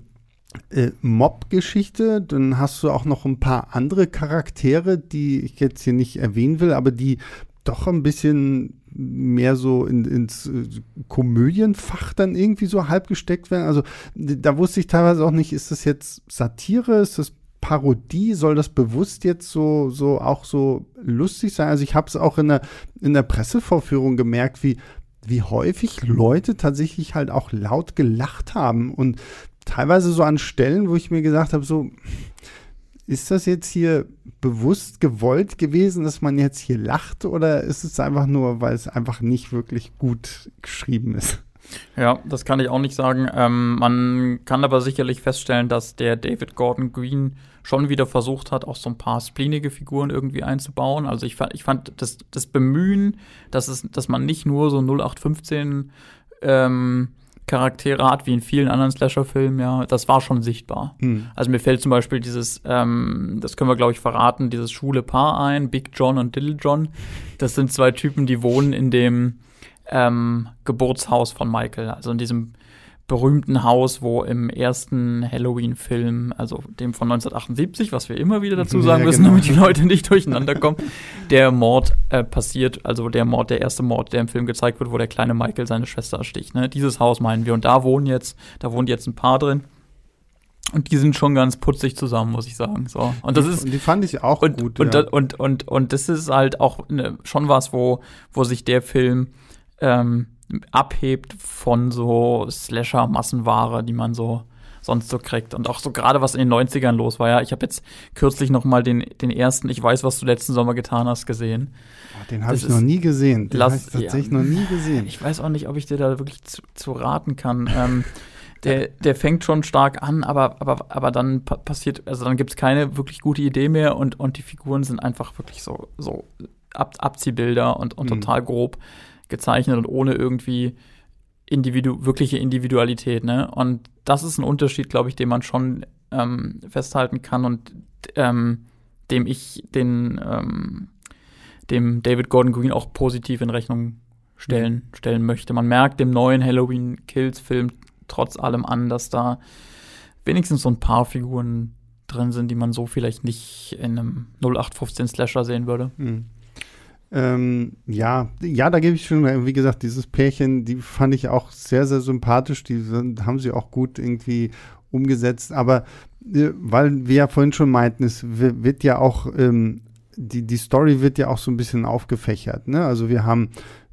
äh, Mob-Geschichte, dann hast du auch noch ein paar andere Charaktere, die ich jetzt hier nicht erwähnen will, aber die doch ein bisschen mehr so in, ins äh, Komödienfach dann irgendwie so halb gesteckt werden. Also da wusste ich teilweise auch nicht, ist das jetzt Satire, ist das Parodie, soll das bewusst jetzt so, so auch so lustig sein? Also ich habe es auch in der, in der Pressevorführung gemerkt, wie wie häufig Leute tatsächlich halt auch laut gelacht haben und teilweise so an Stellen, wo ich mir gesagt habe, so, ist das jetzt hier bewusst gewollt gewesen, dass man jetzt hier lacht oder ist es einfach nur, weil es einfach nicht wirklich gut geschrieben ist? Ja, das kann ich auch nicht sagen. Ähm, man kann aber sicherlich feststellen, dass der David Gordon Green schon wieder versucht hat, auch so ein paar splinige Figuren irgendwie einzubauen. Also ich fand, ich fand das, das Bemühen, dass, es, dass man nicht nur so 0815 ähm, Charaktere hat, wie in vielen anderen Slasher-Filmen, ja, das war schon sichtbar. Hm. Also mir fällt zum Beispiel dieses, ähm, das können wir, glaube ich, verraten, dieses schwule Paar ein, Big John und Little John. Das sind zwei Typen, die wohnen in dem ähm, Geburtshaus von Michael, also in diesem berühmten Haus, wo im ersten Halloween-Film, also dem von 1978, was wir immer wieder dazu sagen ja, müssen, genau. damit die Leute nicht durcheinander kommen, der Mord äh, passiert, also der Mord, der erste Mord, der im Film gezeigt wird, wo der kleine Michael seine Schwester ersticht. Ne? Dieses Haus meinen wir und da wohnen jetzt, da wohnt jetzt ein Paar drin. Und die sind schon ganz putzig zusammen, muss ich sagen. So. Und das ist. Die fand ich auch und, gut. Und, ja. und, und, und, und, das ist halt auch ne, schon was, wo, wo sich der Film ähm, abhebt von so Slasher-Massenware, die man so sonst so kriegt. Und auch so gerade was in den 90ern los war. Ja, ich habe jetzt kürzlich noch mal den, den ersten Ich weiß, was du letzten Sommer getan hast, gesehen. Oh, den habe ich noch nie gesehen. Den habe ich tatsächlich ja, noch nie gesehen. Ich weiß auch nicht, ob ich dir da wirklich zu, zu raten kann. ähm, der, der fängt schon stark an, aber, aber, aber dann passiert, also dann gibt es keine wirklich gute Idee mehr und, und die Figuren sind einfach wirklich so, so Ab Abziehbilder und, und mhm. total grob gezeichnet und ohne irgendwie Individu wirkliche Individualität. Ne? Und das ist ein Unterschied, glaube ich, den man schon ähm, festhalten kann und ähm, dem ich den ähm, dem David Gordon Green auch positiv in Rechnung stellen, stellen möchte. Man merkt dem neuen Halloween Kills Film trotz allem an, dass da wenigstens so ein paar Figuren drin sind, die man so vielleicht nicht in einem 0815 Slasher sehen würde. Mhm. Ähm, ja, ja, da gebe ich schon, wie gesagt, dieses Pärchen, die fand ich auch sehr, sehr sympathisch. Die sind, haben sie auch gut irgendwie umgesetzt. Aber äh, weil wir ja vorhin schon meinten, es wird ja auch, ähm, die, die Story wird ja auch so ein bisschen aufgefächert. Ne? Also wir haben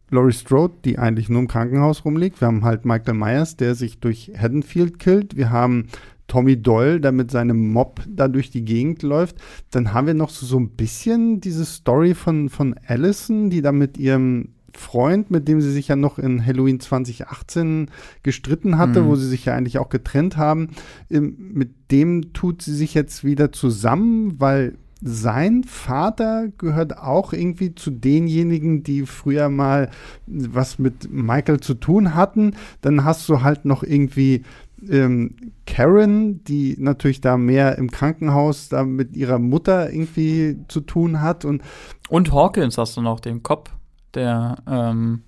Laurie Strode, die eigentlich nur im Krankenhaus rumliegt. Wir haben halt Michael Myers, der sich durch Haddonfield killt. Wir haben Tommy Doyle, der mit seinem Mob da durch die Gegend läuft. Dann haben wir noch so, so ein bisschen diese Story von, von Allison, die da mit ihrem Freund, mit dem sie sich ja noch in Halloween 2018 gestritten hatte, mhm. wo sie sich ja eigentlich auch getrennt haben. Mit dem tut sie sich jetzt wieder zusammen, weil sein Vater gehört auch irgendwie zu denjenigen, die früher mal was mit Michael zu tun hatten. Dann hast du halt noch irgendwie ähm, Karen, die natürlich da mehr im Krankenhaus da mit ihrer Mutter irgendwie zu tun hat und und Hawkins hast du noch, den Cop, der ähm,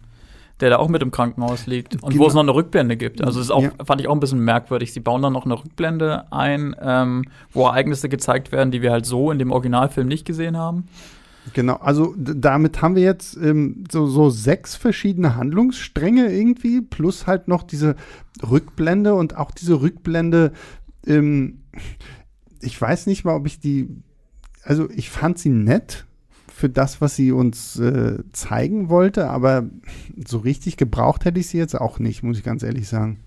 der da auch mit im Krankenhaus liegt und genau. wo es noch eine Rückblende gibt. Also das auch, ja. fand ich auch ein bisschen merkwürdig. Sie bauen dann noch eine Rückblende ein, ähm, wo Ereignisse gezeigt werden, die wir halt so in dem Originalfilm nicht gesehen haben. Genau, also damit haben wir jetzt ähm, so, so sechs verschiedene Handlungsstränge irgendwie, plus halt noch diese Rückblende und auch diese Rückblende, ähm, ich weiß nicht mal, ob ich die, also ich fand sie nett für das, was sie uns äh, zeigen wollte, aber so richtig gebraucht hätte ich sie jetzt auch nicht, muss ich ganz ehrlich sagen.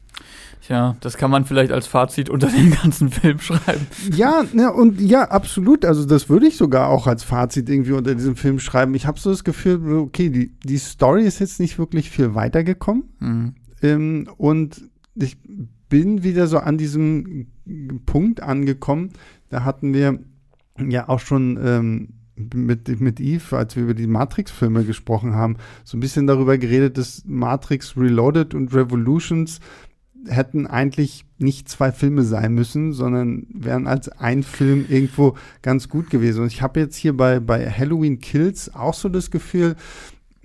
Ja, das kann man vielleicht als Fazit unter den ganzen Film schreiben. Ja, ja, und ja, absolut. Also das würde ich sogar auch als Fazit irgendwie unter diesem Film schreiben. Ich habe so das Gefühl, okay, die, die Story ist jetzt nicht wirklich viel weitergekommen. Mhm. Ähm, und ich bin wieder so an diesem Punkt angekommen. Da hatten wir ja auch schon ähm, mit, mit Eve, als wir über die Matrix-Filme gesprochen haben, so ein bisschen darüber geredet, dass Matrix Reloaded und Revolutions hätten eigentlich nicht zwei Filme sein müssen, sondern wären als ein Film irgendwo ganz gut gewesen. Und ich habe jetzt hier bei, bei Halloween Kills auch so das Gefühl,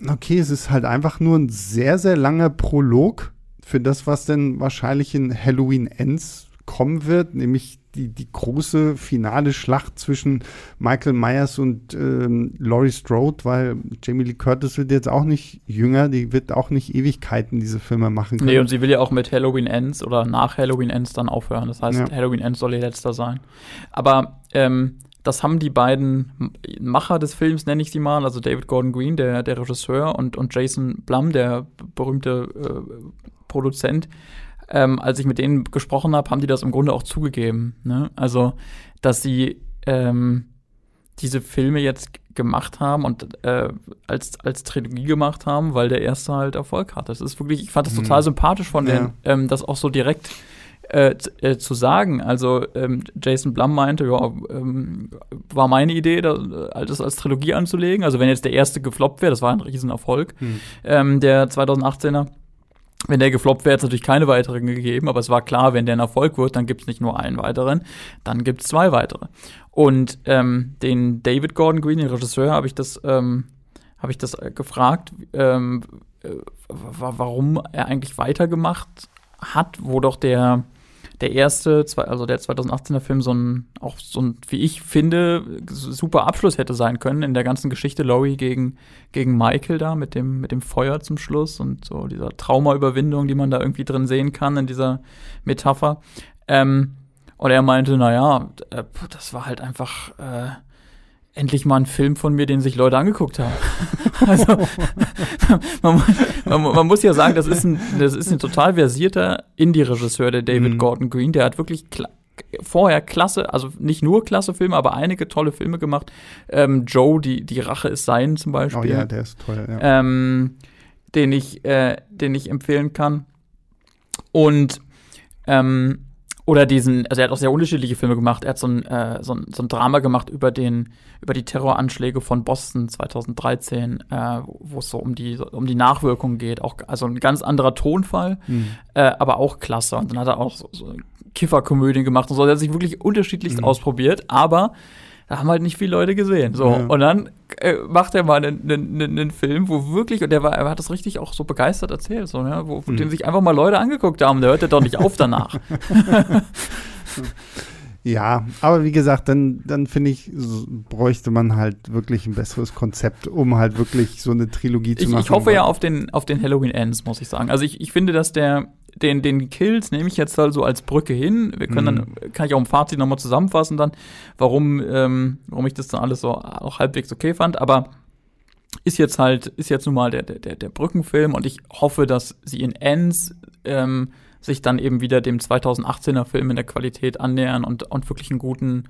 okay, es ist halt einfach nur ein sehr, sehr langer Prolog für das, was denn wahrscheinlich in Halloween Ends kommen wird, nämlich die, die große finale Schlacht zwischen Michael Myers und ähm, Laurie Strode, weil Jamie Lee Curtis wird jetzt auch nicht jünger, die wird auch nicht Ewigkeiten diese Filme machen können. Nee, und sie will ja auch mit Halloween Ends oder nach Halloween Ends dann aufhören. Das heißt, ja. Halloween Ends soll ihr letzter sein. Aber ähm, das haben die beiden Macher des Films, nenne ich sie mal, also David Gordon Green, der, der Regisseur, und, und Jason Blum, der berühmte äh, Produzent, ähm, als ich mit denen gesprochen habe, haben die das im Grunde auch zugegeben. Ne? Also, dass sie ähm, diese Filme jetzt gemacht haben und äh, als, als Trilogie gemacht haben, weil der erste halt Erfolg hat. Das ist wirklich, ich fand das mhm. total sympathisch von ja. denen, ähm, das auch so direkt äh, äh, zu sagen. Also ähm, Jason Blum meinte, ja, ähm, war meine Idee, das, das als Trilogie anzulegen. Also wenn jetzt der erste gefloppt wäre, das war ein Riesenerfolg, mhm. ähm, der 2018er. Wenn der gefloppt wäre, hätte es natürlich keine weiteren gegeben, aber es war klar, wenn der ein Erfolg wird, dann gibt es nicht nur einen weiteren, dann gibt es zwei weitere. Und ähm, den David Gordon Green, den Regisseur, habe ich das, ähm, habe ich das äh, gefragt, ähm, äh, warum er eigentlich weitergemacht hat, wo doch der der erste, also der 2018er Film, so ein, auch so ein, wie ich finde, super Abschluss hätte sein können in der ganzen Geschichte Laurie gegen, gegen Michael da mit dem, mit dem Feuer zum Schluss und so dieser Traumaüberwindung, die man da irgendwie drin sehen kann in dieser Metapher. Ähm, und er meinte, naja, äh, das war halt einfach, äh, endlich mal ein Film von mir, den sich Leute angeguckt haben. also man, man, man, muss ja sagen, das ist ein, das ist ein total versierter Indie-Regisseur, der David mhm. Gordon Green. Der hat wirklich kla vorher klasse, also nicht nur klasse Filme, aber einige tolle Filme gemacht. Ähm, Joe, die, die Rache ist sein zum Beispiel. Oh ja, der ist toll, ja. Ähm, den ich, äh, den ich empfehlen kann. Und ähm, oder diesen, also er hat auch sehr unterschiedliche Filme gemacht. Er hat so ein, äh, so ein, so ein Drama gemacht über den, über die Terroranschläge von Boston 2013, äh, wo es so um die, um die Nachwirkungen geht. Auch, also ein ganz anderer Tonfall, mhm. äh, aber auch klasse. Und dann hat er auch so, so Kifferkomödien gemacht und so. Er hat sich wirklich unterschiedlichst mhm. ausprobiert, aber da haben halt nicht viele Leute gesehen. So. Ja. Und dann äh, macht er mal einen, einen, einen, Film, wo wirklich, und der war, er hat das richtig auch so begeistert erzählt, so, ja, wo, mhm. den sich einfach mal Leute angeguckt haben. Der hört ja doch nicht auf danach. Ja, aber wie gesagt, dann, dann finde ich, bräuchte man halt wirklich ein besseres Konzept, um halt wirklich so eine Trilogie zu ich, machen. Ich hoffe ja auf den, auf den Halloween Ends, muss ich sagen. Also ich, ich finde, dass der, den, den Kills nehme ich jetzt halt so als Brücke hin. Wir können mhm. dann, kann ich auch im Fazit nochmal zusammenfassen dann, warum, ähm, warum ich das dann alles so auch halbwegs okay fand. Aber ist jetzt halt, ist jetzt nun mal der, der, der Brückenfilm und ich hoffe, dass sie in Ends ähm, sich dann eben wieder dem 2018er Film in der Qualität annähern und, und wirklich einen guten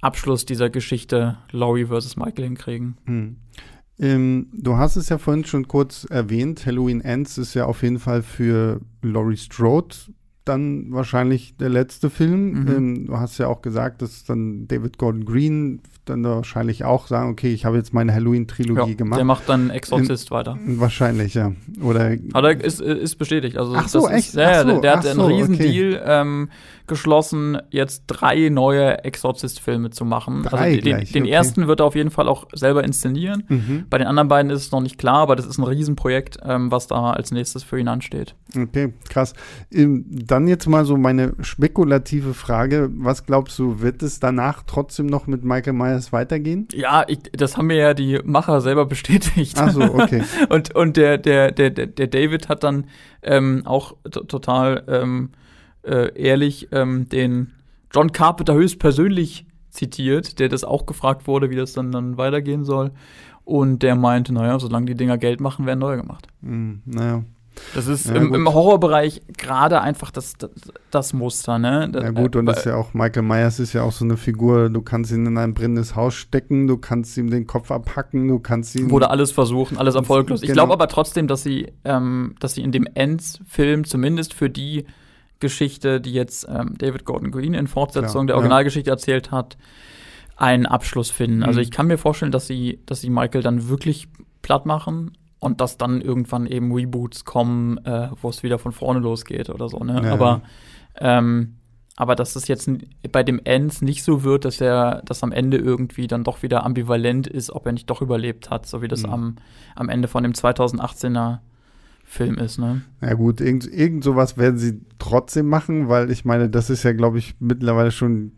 Abschluss dieser Geschichte Laurie versus Michael hinkriegen. Mhm. Ähm, du hast es ja vorhin schon kurz erwähnt, Halloween Ends ist ja auf jeden Fall für Laurie Strode dann wahrscheinlich der letzte Film. Mhm. Ähm, du hast ja auch gesagt, dass dann David Gordon Green dann wahrscheinlich auch sagen, okay, ich habe jetzt meine Halloween-Trilogie ja, gemacht. Der macht dann Exorzist in, weiter. Wahrscheinlich, ja. Oder Aber ist, ist bestätigt. Also ach so, echt? Ist, ja, so, der hat einen so, riesen okay. Deal ähm, geschlossen, jetzt drei neue Exorzist-Filme zu machen. Drei also den, gleich, den okay. ersten wird er auf jeden Fall auch selber inszenieren. Mhm. Bei den anderen beiden ist es noch nicht klar, aber das ist ein Riesenprojekt, ähm, was da als nächstes für ihn ansteht. Okay, krass. Ähm, dann jetzt mal so meine spekulative Frage. Was glaubst du, wird es danach trotzdem noch mit Michael Myers weitergehen? Ja, ich, das haben mir ja die Macher selber bestätigt. Ach so, okay. und und der, der, der, der David hat dann ähm, auch total ähm, äh, ehrlich ähm, den John Carpenter höchstpersönlich zitiert, der das auch gefragt wurde, wie das dann, dann weitergehen soll. Und der meinte, naja, solange die Dinger Geld machen, werden neu gemacht. Mm, naja. Das ist ja, im, im, Horrorbereich gerade einfach das, das, das, Muster, ne? ja gut, und das ist ja auch, Michael Myers ist ja auch so eine Figur, du kannst ihn in ein brennendes Haus stecken, du kannst ihm den Kopf abhacken, du kannst ihn. Wurde alles versuchen, alles erfolglos. Genau. Ich glaube aber trotzdem, dass sie, ähm, dass sie in dem Ends-Film zumindest für die Geschichte, die jetzt ähm, David Gordon Green in Fortsetzung Klar, der Originalgeschichte ja. erzählt hat, einen Abschluss finden. Also mhm. Also ich kann mir vorstellen, dass sie, dass sie Michael dann wirklich platt machen und dass dann irgendwann eben Reboots kommen, äh, wo es wieder von vorne losgeht oder so. Ne? Ja. Aber ähm, aber dass es jetzt bei dem Ends nicht so wird, dass er, dass am Ende irgendwie dann doch wieder ambivalent ist, ob er nicht doch überlebt hat, so wie das mhm. am, am Ende von dem 2018er Film ist, ne? Ja gut, irgend, irgend sowas werden sie trotzdem machen, weil ich meine, das ist ja, glaube ich, mittlerweile schon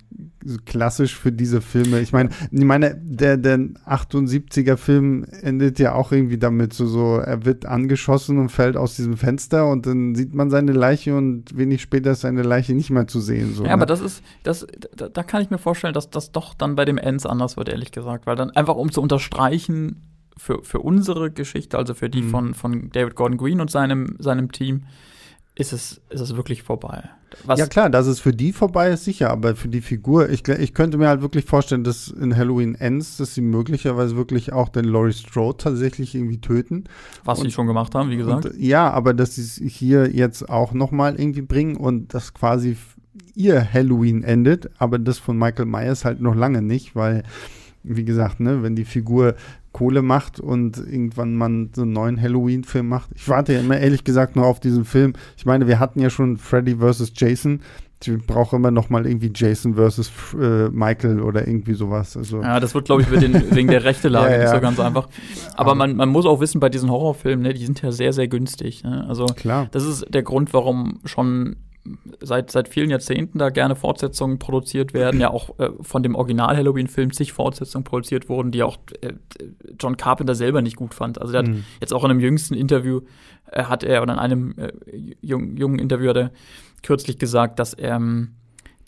klassisch für diese Filme. Ich meine, ich meine, der, der 78er Film endet ja auch irgendwie damit, so, so, er wird angeschossen und fällt aus diesem Fenster und dann sieht man seine Leiche und wenig später ist seine Leiche nicht mehr zu sehen. So, ja, ne? aber das ist, das, da, da kann ich mir vorstellen, dass das doch dann bei dem Ends anders wird, ehrlich gesagt, weil dann einfach um zu unterstreichen, für, für unsere Geschichte, also für die mhm. von, von David Gordon Green und seinem, seinem Team, ist es, ist es wirklich vorbei. Was ja klar, dass es für die vorbei ist, sicher, aber für die Figur, ich, ich könnte mir halt wirklich vorstellen, dass in Halloween Ends, dass sie möglicherweise wirklich auch den Laurie Strode tatsächlich irgendwie töten. Was und, sie schon gemacht haben, wie gesagt. Und, ja, aber dass sie es hier jetzt auch nochmal irgendwie bringen und das quasi ihr Halloween endet, aber das von Michael Myers halt noch lange nicht, weil wie gesagt, ne, wenn die Figur Kohle macht und irgendwann man so einen neuen Halloween-Film macht. Ich warte ja immer ehrlich gesagt nur auf diesen Film. Ich meine, wir hatten ja schon Freddy vs. Jason. Ich brauche immer noch mal irgendwie Jason vs. Äh, Michael oder irgendwie sowas. Also ja, das wird, glaube ich, den, wegen der Rechtelage ja, ja. nicht so ganz einfach. Aber man, man muss auch wissen, bei diesen Horrorfilmen, ne, die sind ja sehr, sehr günstig. Ne? Also Klar. das ist der Grund, warum schon seit, seit vielen Jahrzehnten da gerne Fortsetzungen produziert werden, ja auch äh, von dem Original-Halloween-Film zig Fortsetzungen produziert wurden, die auch äh, John Carpenter selber nicht gut fand. Also der mhm. hat jetzt auch in einem jüngsten Interview äh, hat er, oder in einem äh, jungen, jungen Interview hat er kürzlich gesagt, dass er ähm,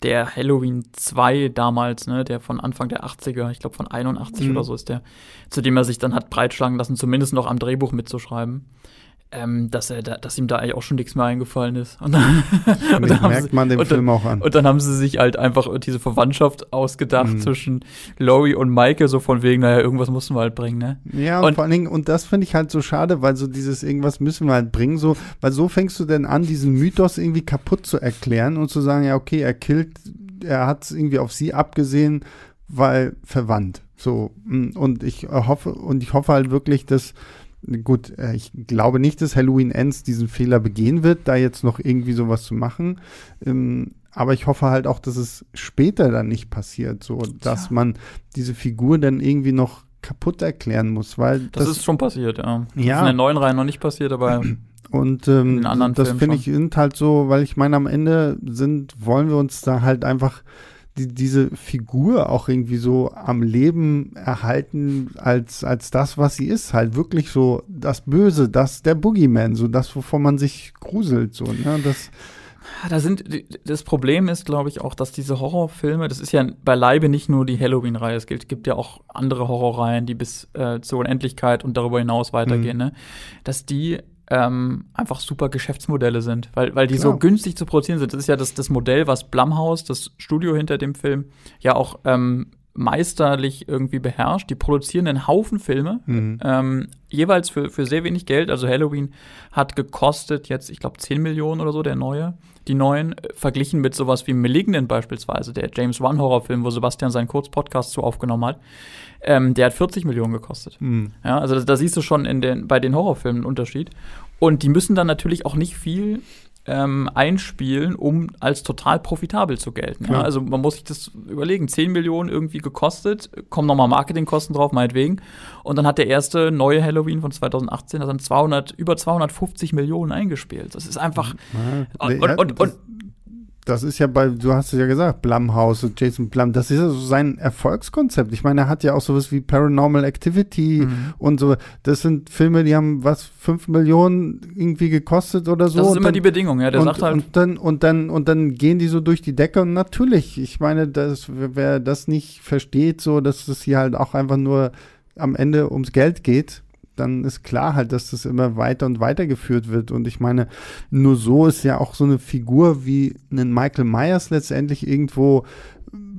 der Halloween 2 damals, ne, der von Anfang der 80er, ich glaube von 81 mhm. oder so ist der, zu dem er sich dann hat breitschlagen lassen, zumindest noch am Drehbuch mitzuschreiben ähm, dass er da, dass ihm da eigentlich auch schon nichts mehr eingefallen ist. Und dann, und dann merkt sie, man dem Film dann, auch an. Und dann haben sie sich halt einfach diese Verwandtschaft ausgedacht mhm. zwischen Laurie und Michael, so von wegen, naja, irgendwas mussten wir halt bringen, ne? Ja, und, und vor allen Dingen, und das finde ich halt so schade, weil so dieses irgendwas müssen wir halt bringen, so, weil so fängst du denn an, diesen Mythos irgendwie kaputt zu erklären und zu sagen, ja, okay, er killt, er hat es irgendwie auf sie abgesehen, weil verwandt. So, mm, und ich hoffe, und ich hoffe halt wirklich, dass gut, äh, ich glaube nicht, dass Halloween Ends diesen Fehler begehen wird, da jetzt noch irgendwie sowas zu machen. Ähm, aber ich hoffe halt auch, dass es später dann nicht passiert, so dass ja. man diese Figur dann irgendwie noch kaputt erklären muss, weil das, das ist schon passiert, ja. Das ja. ist in der neuen Reihe noch nicht passiert, aber und ähm, das finde ich sind halt so, weil ich meine, am Ende sind, wollen wir uns da halt einfach die, diese Figur auch irgendwie so am Leben erhalten als, als das, was sie ist. Halt wirklich so das Böse, das, der Boogeyman, so das, wovon man sich gruselt, so, ne, das. Da sind, das Problem ist, glaube ich, auch, dass diese Horrorfilme, das ist ja beileibe nicht nur die Halloween-Reihe, es gibt, gibt ja auch andere Horrorreihen, die bis äh, zur Unendlichkeit und darüber hinaus weitergehen, mhm. ne? dass die ähm, einfach super Geschäftsmodelle sind, weil, weil die Klar. so günstig zu produzieren sind. Das ist ja das, das Modell, was Blumhouse, das Studio hinter dem Film, ja auch ähm, meisterlich irgendwie beherrscht. Die produzieren einen Haufen Filme, mhm. ähm, jeweils für, für sehr wenig Geld. Also Halloween hat gekostet jetzt, ich glaube, 10 Millionen oder so, der neue. Die neuen, äh, verglichen mit sowas wie Malignant beispielsweise, der James Wan Horrorfilm, wo Sebastian seinen Kurzpodcast zu aufgenommen hat. Ähm, der hat 40 Millionen gekostet. Mhm. Ja, also da, da, siehst du schon in den, bei den Horrorfilmen einen Unterschied. Und die müssen dann natürlich auch nicht viel ähm, einspielen, um als total profitabel zu gelten. Ja? Also man muss sich das überlegen. 10 Millionen irgendwie gekostet, kommen nochmal Marketingkosten drauf, meinetwegen. Und dann hat der erste neue Halloween von 2018 dann 200, über 250 Millionen eingespielt. Das ist einfach. Ja, und, und, und, und das ist ja bei, du hast es ja gesagt, Blumhouse und Jason Blum, das ist ja so sein Erfolgskonzept. Ich meine, er hat ja auch sowas wie Paranormal Activity mhm. und so. Das sind Filme, die haben was, fünf Millionen irgendwie gekostet oder so. Das ist immer dann, die Bedingung, ja. Der und, sagt halt. Und dann, und dann, und dann gehen die so durch die Decke und natürlich, ich meine, das, wer das nicht versteht, so, dass es hier halt auch einfach nur am Ende ums Geld geht, dann ist klar halt, dass das immer weiter und weiter geführt wird. Und ich meine, nur so ist ja auch so eine Figur wie ein Michael Myers letztendlich irgendwo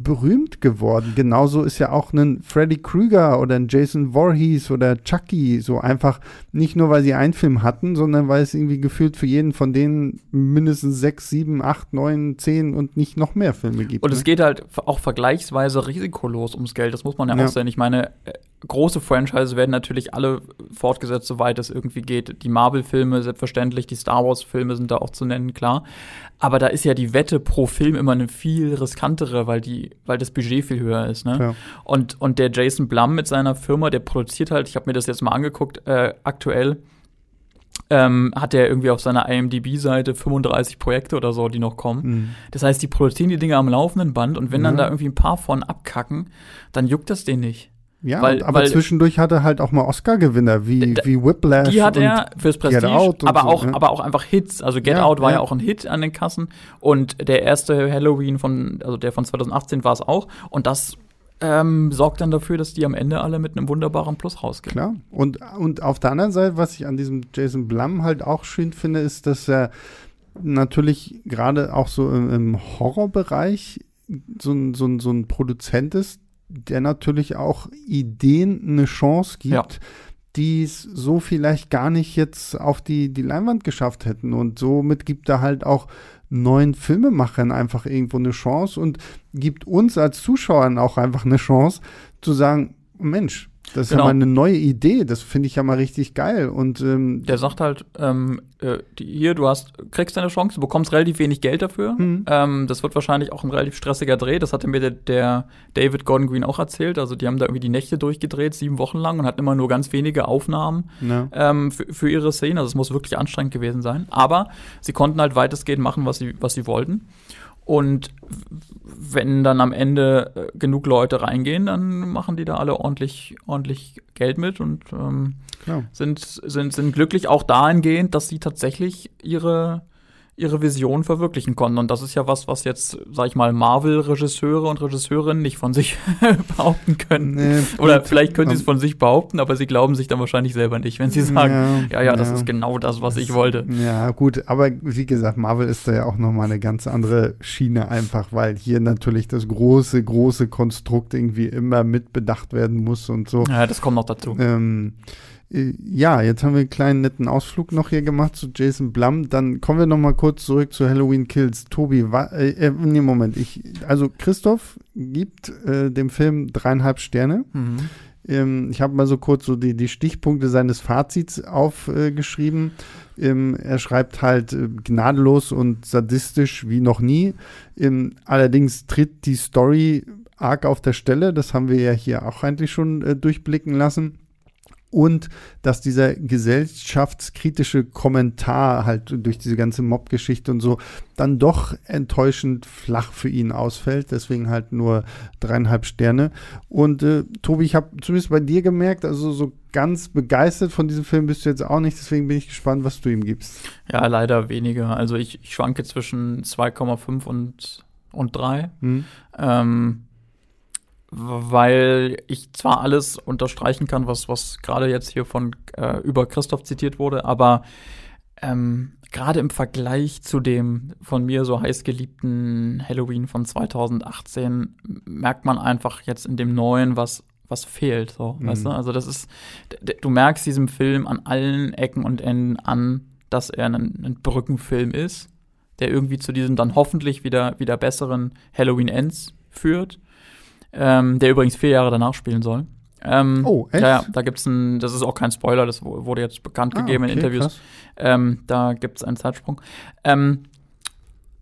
berühmt geworden. Genauso ist ja auch ein Freddy Krueger oder ein Jason Voorhees oder Chucky so einfach nicht nur, weil sie einen Film hatten, sondern weil es irgendwie gefühlt für jeden von denen mindestens sechs, sieben, acht, neun, zehn und nicht noch mehr Filme gibt. Und ne? es geht halt auch vergleichsweise risikolos ums Geld. Das muss man ja, ja. auch sehen. Ich meine, äh, große Franchises werden natürlich alle fortgesetzt, soweit es irgendwie geht. Die Marvel-Filme selbstverständlich, die Star Wars-Filme sind da auch zu nennen, klar. Aber da ist ja die Wette pro Film immer eine viel riskantere, weil die, weil das Budget viel höher ist. Ne? Ja. Und, und der Jason Blum mit seiner Firma, der produziert halt, ich habe mir das jetzt mal angeguckt, äh, aktuell ähm, hat er irgendwie auf seiner IMDb-Seite 35 Projekte oder so, die noch kommen. Mhm. Das heißt, die produzieren die Dinge am laufenden Band und wenn ja. dann da irgendwie ein paar von abkacken, dann juckt das den nicht. Ja, weil, aber weil, zwischendurch hat er halt auch mal Oscar-Gewinner wie, wie Whiplash. Die hat er fürs Prestige, aber, so, auch, ja. aber auch einfach Hits. Also Get ja, Out war ja. ja. auch ein Hit an den Kassen und der erste Halloween von, also der von 2018 war es auch. Und das ähm, sorgt dann dafür, dass die am Ende alle mit einem wunderbaren Plus rausgehen. Klar. Und, und auf der anderen Seite, was ich an diesem Jason Blum halt auch schön finde, ist, dass er natürlich gerade auch so im, im Horrorbereich so ein, so, ein, so ein Produzent ist, der natürlich auch Ideen eine Chance gibt, ja. die es so vielleicht gar nicht jetzt auf die, die Leinwand geschafft hätten. Und somit gibt er halt auch neuen Filmemachern einfach irgendwo eine Chance und gibt uns als Zuschauern auch einfach eine Chance zu sagen, Mensch, das ist genau. ja mal eine neue Idee, das finde ich ja mal richtig geil. Und ähm, der sagt halt, ähm, äh, hier, du hast, kriegst deine Chance, du bekommst relativ wenig Geld dafür. Mhm. Ähm, das wird wahrscheinlich auch ein relativ stressiger Dreh. Das hatte mir der, der, David Gordon Green auch erzählt. Also die haben da irgendwie die Nächte durchgedreht, sieben Wochen lang und hatten immer nur ganz wenige Aufnahmen ja. ähm, für, für ihre Szenen. Also es muss wirklich anstrengend gewesen sein. Aber sie konnten halt weitestgehend machen, was sie, was sie wollten. Und wenn dann am Ende äh, genug Leute reingehen, dann machen die da alle ordentlich, ordentlich Geld mit und ähm, ja. sind, sind, sind glücklich auch dahingehend, dass sie tatsächlich ihre ihre Vision verwirklichen konnten. Und das ist ja was, was jetzt, sag ich mal, Marvel-Regisseure und Regisseurinnen nicht von sich behaupten können. Nee, Oder vielleicht können sie es von sich behaupten, aber sie glauben sich dann wahrscheinlich selber nicht, wenn sie sagen, ja, ja, ja das ja. ist genau das, was ich wollte. Ja, gut, aber wie gesagt, Marvel ist da ja auch nochmal eine ganz andere Schiene einfach, weil hier natürlich das große, große Konstrukt irgendwie immer mitbedacht werden muss und so. Ja, das kommt noch dazu. Ähm, äh, ja, jetzt haben wir einen kleinen netten Ausflug noch hier gemacht zu Jason Blum. Dann kommen wir noch mal kurz zurück zu Halloween Kills. Tobi, wa, äh, äh, nee, Moment. Ich, also Christoph gibt äh, dem Film dreieinhalb Sterne. Mhm. Ähm, ich habe mal so kurz so die, die Stichpunkte seines Fazits aufgeschrieben. Ähm, er schreibt halt äh, gnadenlos und sadistisch wie noch nie. Ähm, allerdings tritt die Story arg auf der Stelle. Das haben wir ja hier auch eigentlich schon äh, durchblicken lassen und dass dieser gesellschaftskritische Kommentar halt durch diese ganze Mob-Geschichte und so dann doch enttäuschend flach für ihn ausfällt. Deswegen halt nur dreieinhalb Sterne. Und äh, Tobi, ich habe zumindest bei dir gemerkt, also so ganz begeistert von diesem Film bist du jetzt auch nicht. Deswegen bin ich gespannt, was du ihm gibst. Ja, leider weniger. Also ich, ich schwanke zwischen 2,5 und, und 3. Hm. Ähm, weil ich zwar alles unterstreichen kann, was, was gerade jetzt hier von äh, über Christoph zitiert wurde, aber ähm, gerade im Vergleich zu dem von mir so heiß geliebten Halloween von 2018 merkt man einfach jetzt in dem neuen, was was fehlt, so, mhm. weißt du? Also das ist, du merkst diesem Film an allen Ecken und Enden an, dass er ein, ein Brückenfilm ist, der irgendwie zu diesem dann hoffentlich wieder, wieder besseren Halloween Ends führt ähm, der übrigens vier Jahre danach spielen soll. Ähm, oh, echt? Ja, da gibt's ein, das ist auch kein Spoiler, das wurde jetzt bekannt ah, gegeben okay, in Interviews. Ähm, da gibt's einen Zeitsprung. Ähm,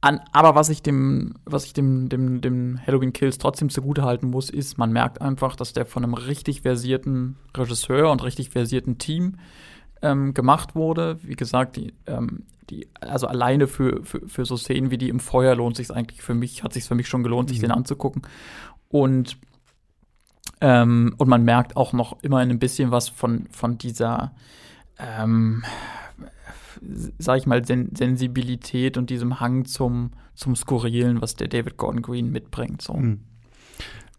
an, aber was ich dem, was ich dem, dem, dem Halloween Kills trotzdem zugutehalten muss, ist, man merkt einfach, dass der von einem richtig versierten Regisseur und richtig versierten Team ähm, gemacht wurde. Wie gesagt, die, ähm, die, also alleine für, für, für so Szenen wie die im Feuer lohnt sich eigentlich für mich, hat sich für mich schon gelohnt, mhm. sich den anzugucken. Und, ähm, und man merkt auch noch immer ein bisschen was von, von dieser, ähm, sag ich mal, Sen Sensibilität und diesem Hang zum, zum Skurrilen, was der David Gordon Green mitbringt. So. Mhm.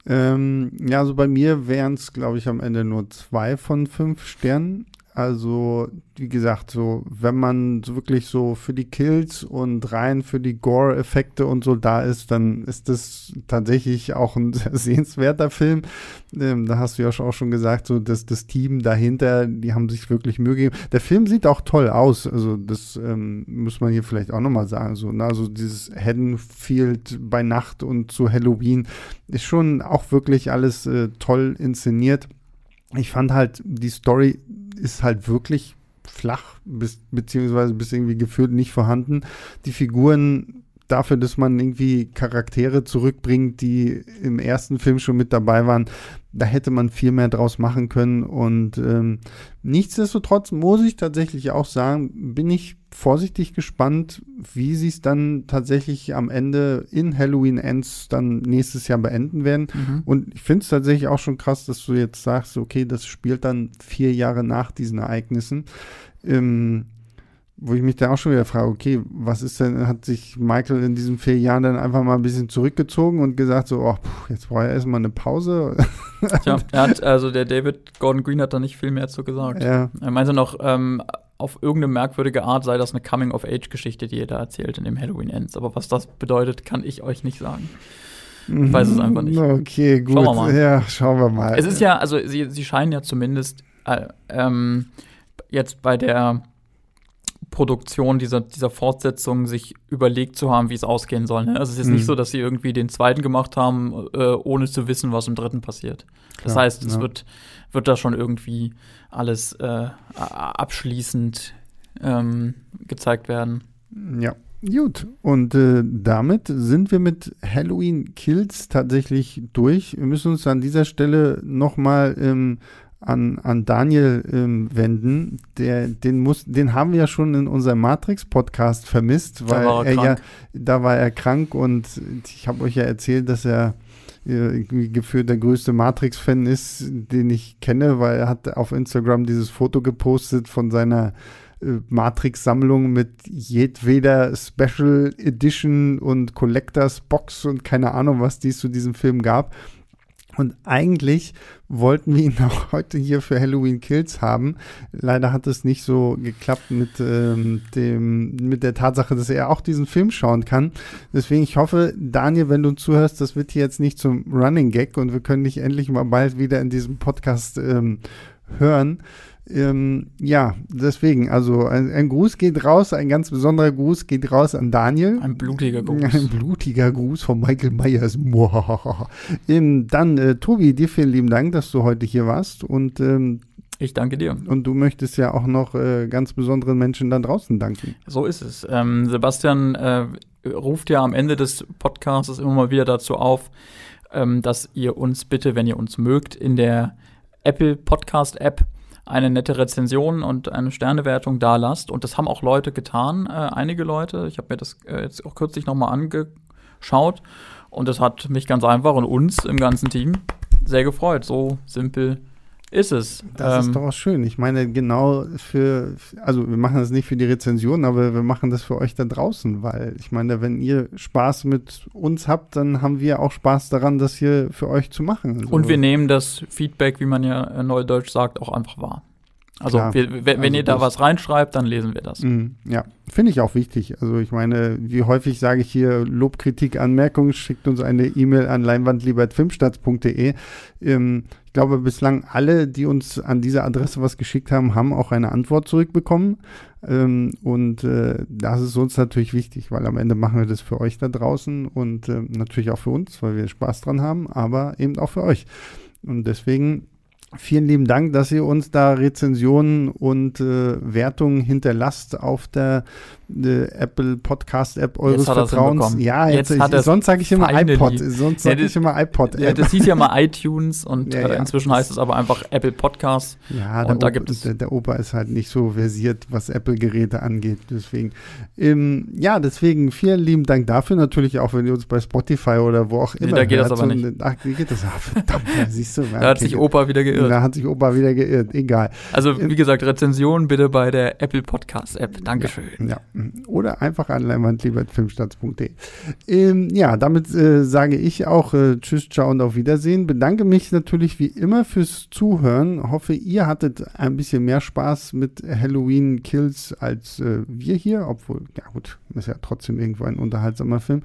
Ähm, ja, also bei mir wären es, glaube ich, am Ende nur zwei von fünf Sternen. Also, wie gesagt, so, wenn man so wirklich so für die Kills und rein für die Gore-Effekte und so da ist, dann ist das tatsächlich auch ein sehr sehenswerter Film. Ähm, da hast du ja auch schon gesagt, so, dass das Team dahinter, die haben sich wirklich Mühe gegeben. Der Film sieht auch toll aus. Also, das ähm, muss man hier vielleicht auch nochmal sagen. So, ne? Also, dieses Haddonfield bei Nacht und zu Halloween ist schon auch wirklich alles äh, toll inszeniert. Ich fand halt die Story ist halt wirklich flach, bis, beziehungsweise bis irgendwie gefühlt nicht vorhanden. Die Figuren dafür, dass man irgendwie Charaktere zurückbringt, die im ersten Film schon mit dabei waren, da hätte man viel mehr draus machen können. Und ähm, nichtsdestotrotz muss ich tatsächlich auch sagen, bin ich vorsichtig gespannt, wie sie es dann tatsächlich am Ende in Halloween Ends dann nächstes Jahr beenden werden. Mhm. Und ich finde es tatsächlich auch schon krass, dass du jetzt sagst, okay, das spielt dann vier Jahre nach diesen Ereignissen. Ähm, wo ich mich dann auch schon wieder frage, okay, was ist denn, hat sich Michael in diesen vier Jahren dann einfach mal ein bisschen zurückgezogen und gesagt so, oh, puh, jetzt brauche ich erstmal eine Pause? Tja, er hat, also der David Gordon Green hat da nicht viel mehr zu gesagt. Ja. Er meinte noch, ähm, auf irgendeine merkwürdige Art sei das eine Coming-of-Age-Geschichte, die ihr da erzählt in dem Halloween Ends. Aber was das bedeutet, kann ich euch nicht sagen. Ich weiß es einfach nicht. Okay, gut. Schauen wir mal. Ja, schauen wir mal. Es ist ja, also sie, sie scheinen ja zumindest äh, ähm, jetzt bei der Produktion dieser, dieser Fortsetzung sich überlegt zu haben, wie es ausgehen soll. Ne? Also es ist Mhm. nicht so, dass sie irgendwie den zweiten gemacht haben, äh, ohne zu wissen, was im dritten passiert. Das Klar, heißt, es ja. wird, wird da schon irgendwie alles äh, abschließend ähm, gezeigt werden. Ja, gut. Und äh, damit sind wir mit Halloween Kills tatsächlich durch. Wir müssen uns an dieser Stelle nochmal ähm, an, an Daniel ähm, wenden. Der, den, muss, den haben wir ja schon in unserem Matrix-Podcast vermisst, Da weil war er er ja, krank. da war er krank und ich habe euch ja erzählt, dass er gefühlt der größte Matrix-Fan ist, den ich kenne, weil er hat auf Instagram dieses Foto gepostet von seiner äh, Matrix-Sammlung mit jedweder Special Edition und Collectors Box und keine Ahnung, was dies zu diesem Film gab. Und eigentlich wollten wir ihn auch heute hier für Halloween Kills haben. Leider hat es nicht so geklappt mit, ähm, dem, mit der Tatsache, dass er auch diesen Film schauen kann. Deswegen, ich hoffe, Daniel, wenn du zuhörst, das wird hier jetzt nicht zum Running Gag und wir können dich endlich mal bald wieder in diesem Podcast ähm, hören. Ähm, ja, deswegen, also ein, ein Gruß geht raus, ein ganz besonderer Gruß geht raus an Daniel. Ein blutiger Ein Gruß. blutiger Gruß von Michael Myers. Ähm, dann, äh, Tobi, dir vielen lieben Dank, dass du heute hier warst. Und, ähm, Ich danke dir. und du möchtest ja auch noch äh, ganz besonderen Menschen da draußen danken. So ist es. Ähm, Sebastian äh, ruft ja am Ende des Podcasts immer mal wieder dazu auf, ähm, dass ihr uns bitte, wenn ihr uns mögt, in der Apple Podcast App eine nette Rezension und eine Sternewertung da lasst. Und das haben auch Leute getan, äh, einige Leute. Ich habe mir das äh, jetzt auch kürzlich nochmal angeschaut. Und das hat mich ganz einfach und uns im ganzen Team sehr gefreut. So simpel ist es. Das Ähm, ist doch auch schön. Ich meine, genau für, also wir machen das nicht für die Rezension, aber wir machen das für euch da draußen, weil ich meine, wenn ihr Spaß mit uns habt, dann haben wir auch Spaß daran, das hier für euch zu machen. Also, Und wir nehmen das Feedback, wie man ja neudeutsch sagt, auch einfach wahr. Also, wir, wenn, Also ihr da was reinschreibt, dann lesen wir das. Mm, Ja, finde ich auch wichtig. Also ich meine, wie häufig sage ich hier Lob, Kritik, Anmerkungen, schickt uns eine E-Mail an leinwandliebertfilmstarts.de. Ähm, ich glaube, bislang alle, die uns an diese Adresse was geschickt haben, haben auch eine Antwort zurückbekommen. Ähm, und äh, das ist uns natürlich wichtig, weil am Ende machen wir das für euch da draußen und äh, natürlich auch für uns, weil wir Spaß dran haben, aber eben auch für euch. Und deswegen Vielen lieben Dank, dass ihr uns da Rezensionen und äh, Wertungen hinterlasst auf der Apple Podcast App eures Vertrauens. Ja, jetzt, Jetzt hat ich, sonst sage ich immer finally. iPod, sonst Ja, sage ich das- immer iPod. Ja, das hieß ja mal iTunes und Ja, äh, ja. inzwischen heißt es aber einfach Apple Podcasts. Ja, der, Und da Opa, gibt es- der, der Opa ist halt nicht so versiert, was Apple-Geräte angeht. Deswegen, ähm, ja, deswegen vielen lieben Dank dafür. Natürlich auch, wenn ihr uns bei Spotify oder wo auch Nee, immer da geht das hört. aber So nicht. Ach, wie geht das? Ah, verdammt, ja, siehst du. Da hat sich Opa wieder geirrt. Da hat sich Opa wieder geirrt. Egal. Also, wie gesagt, Rezension bitte bei der Apple Podcast App. Dankeschön. Ja, oder einfach an leinwandliebertfilmstarts.de. Ähm, ja, damit äh, sage ich auch äh, Tschüss, ciao und auf Wiedersehen. Bedanke mich natürlich wie immer fürs Zuhören. Hoffe, ihr hattet ein bisschen mehr Spaß mit Halloween Kills als äh, wir hier, obwohl, ja gut, ist ja trotzdem irgendwo ein unterhaltsamer Film.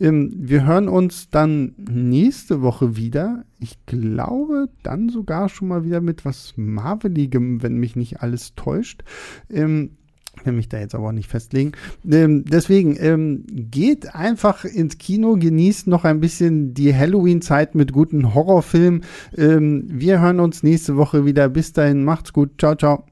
Ähm, wir hören uns dann nächste Woche wieder. Ich glaube, dann sogar schon mal wieder mit was Marveligem, wenn mich nicht alles täuscht. Ähm, ich will mich da jetzt aber nicht festlegen. Ähm, deswegen, ähm, geht einfach ins Kino, genießt noch ein bisschen die Halloween-Zeit mit guten Horrorfilmen. Ähm, wir hören uns nächste Woche wieder. Bis dahin, macht's gut. Ciao, ciao.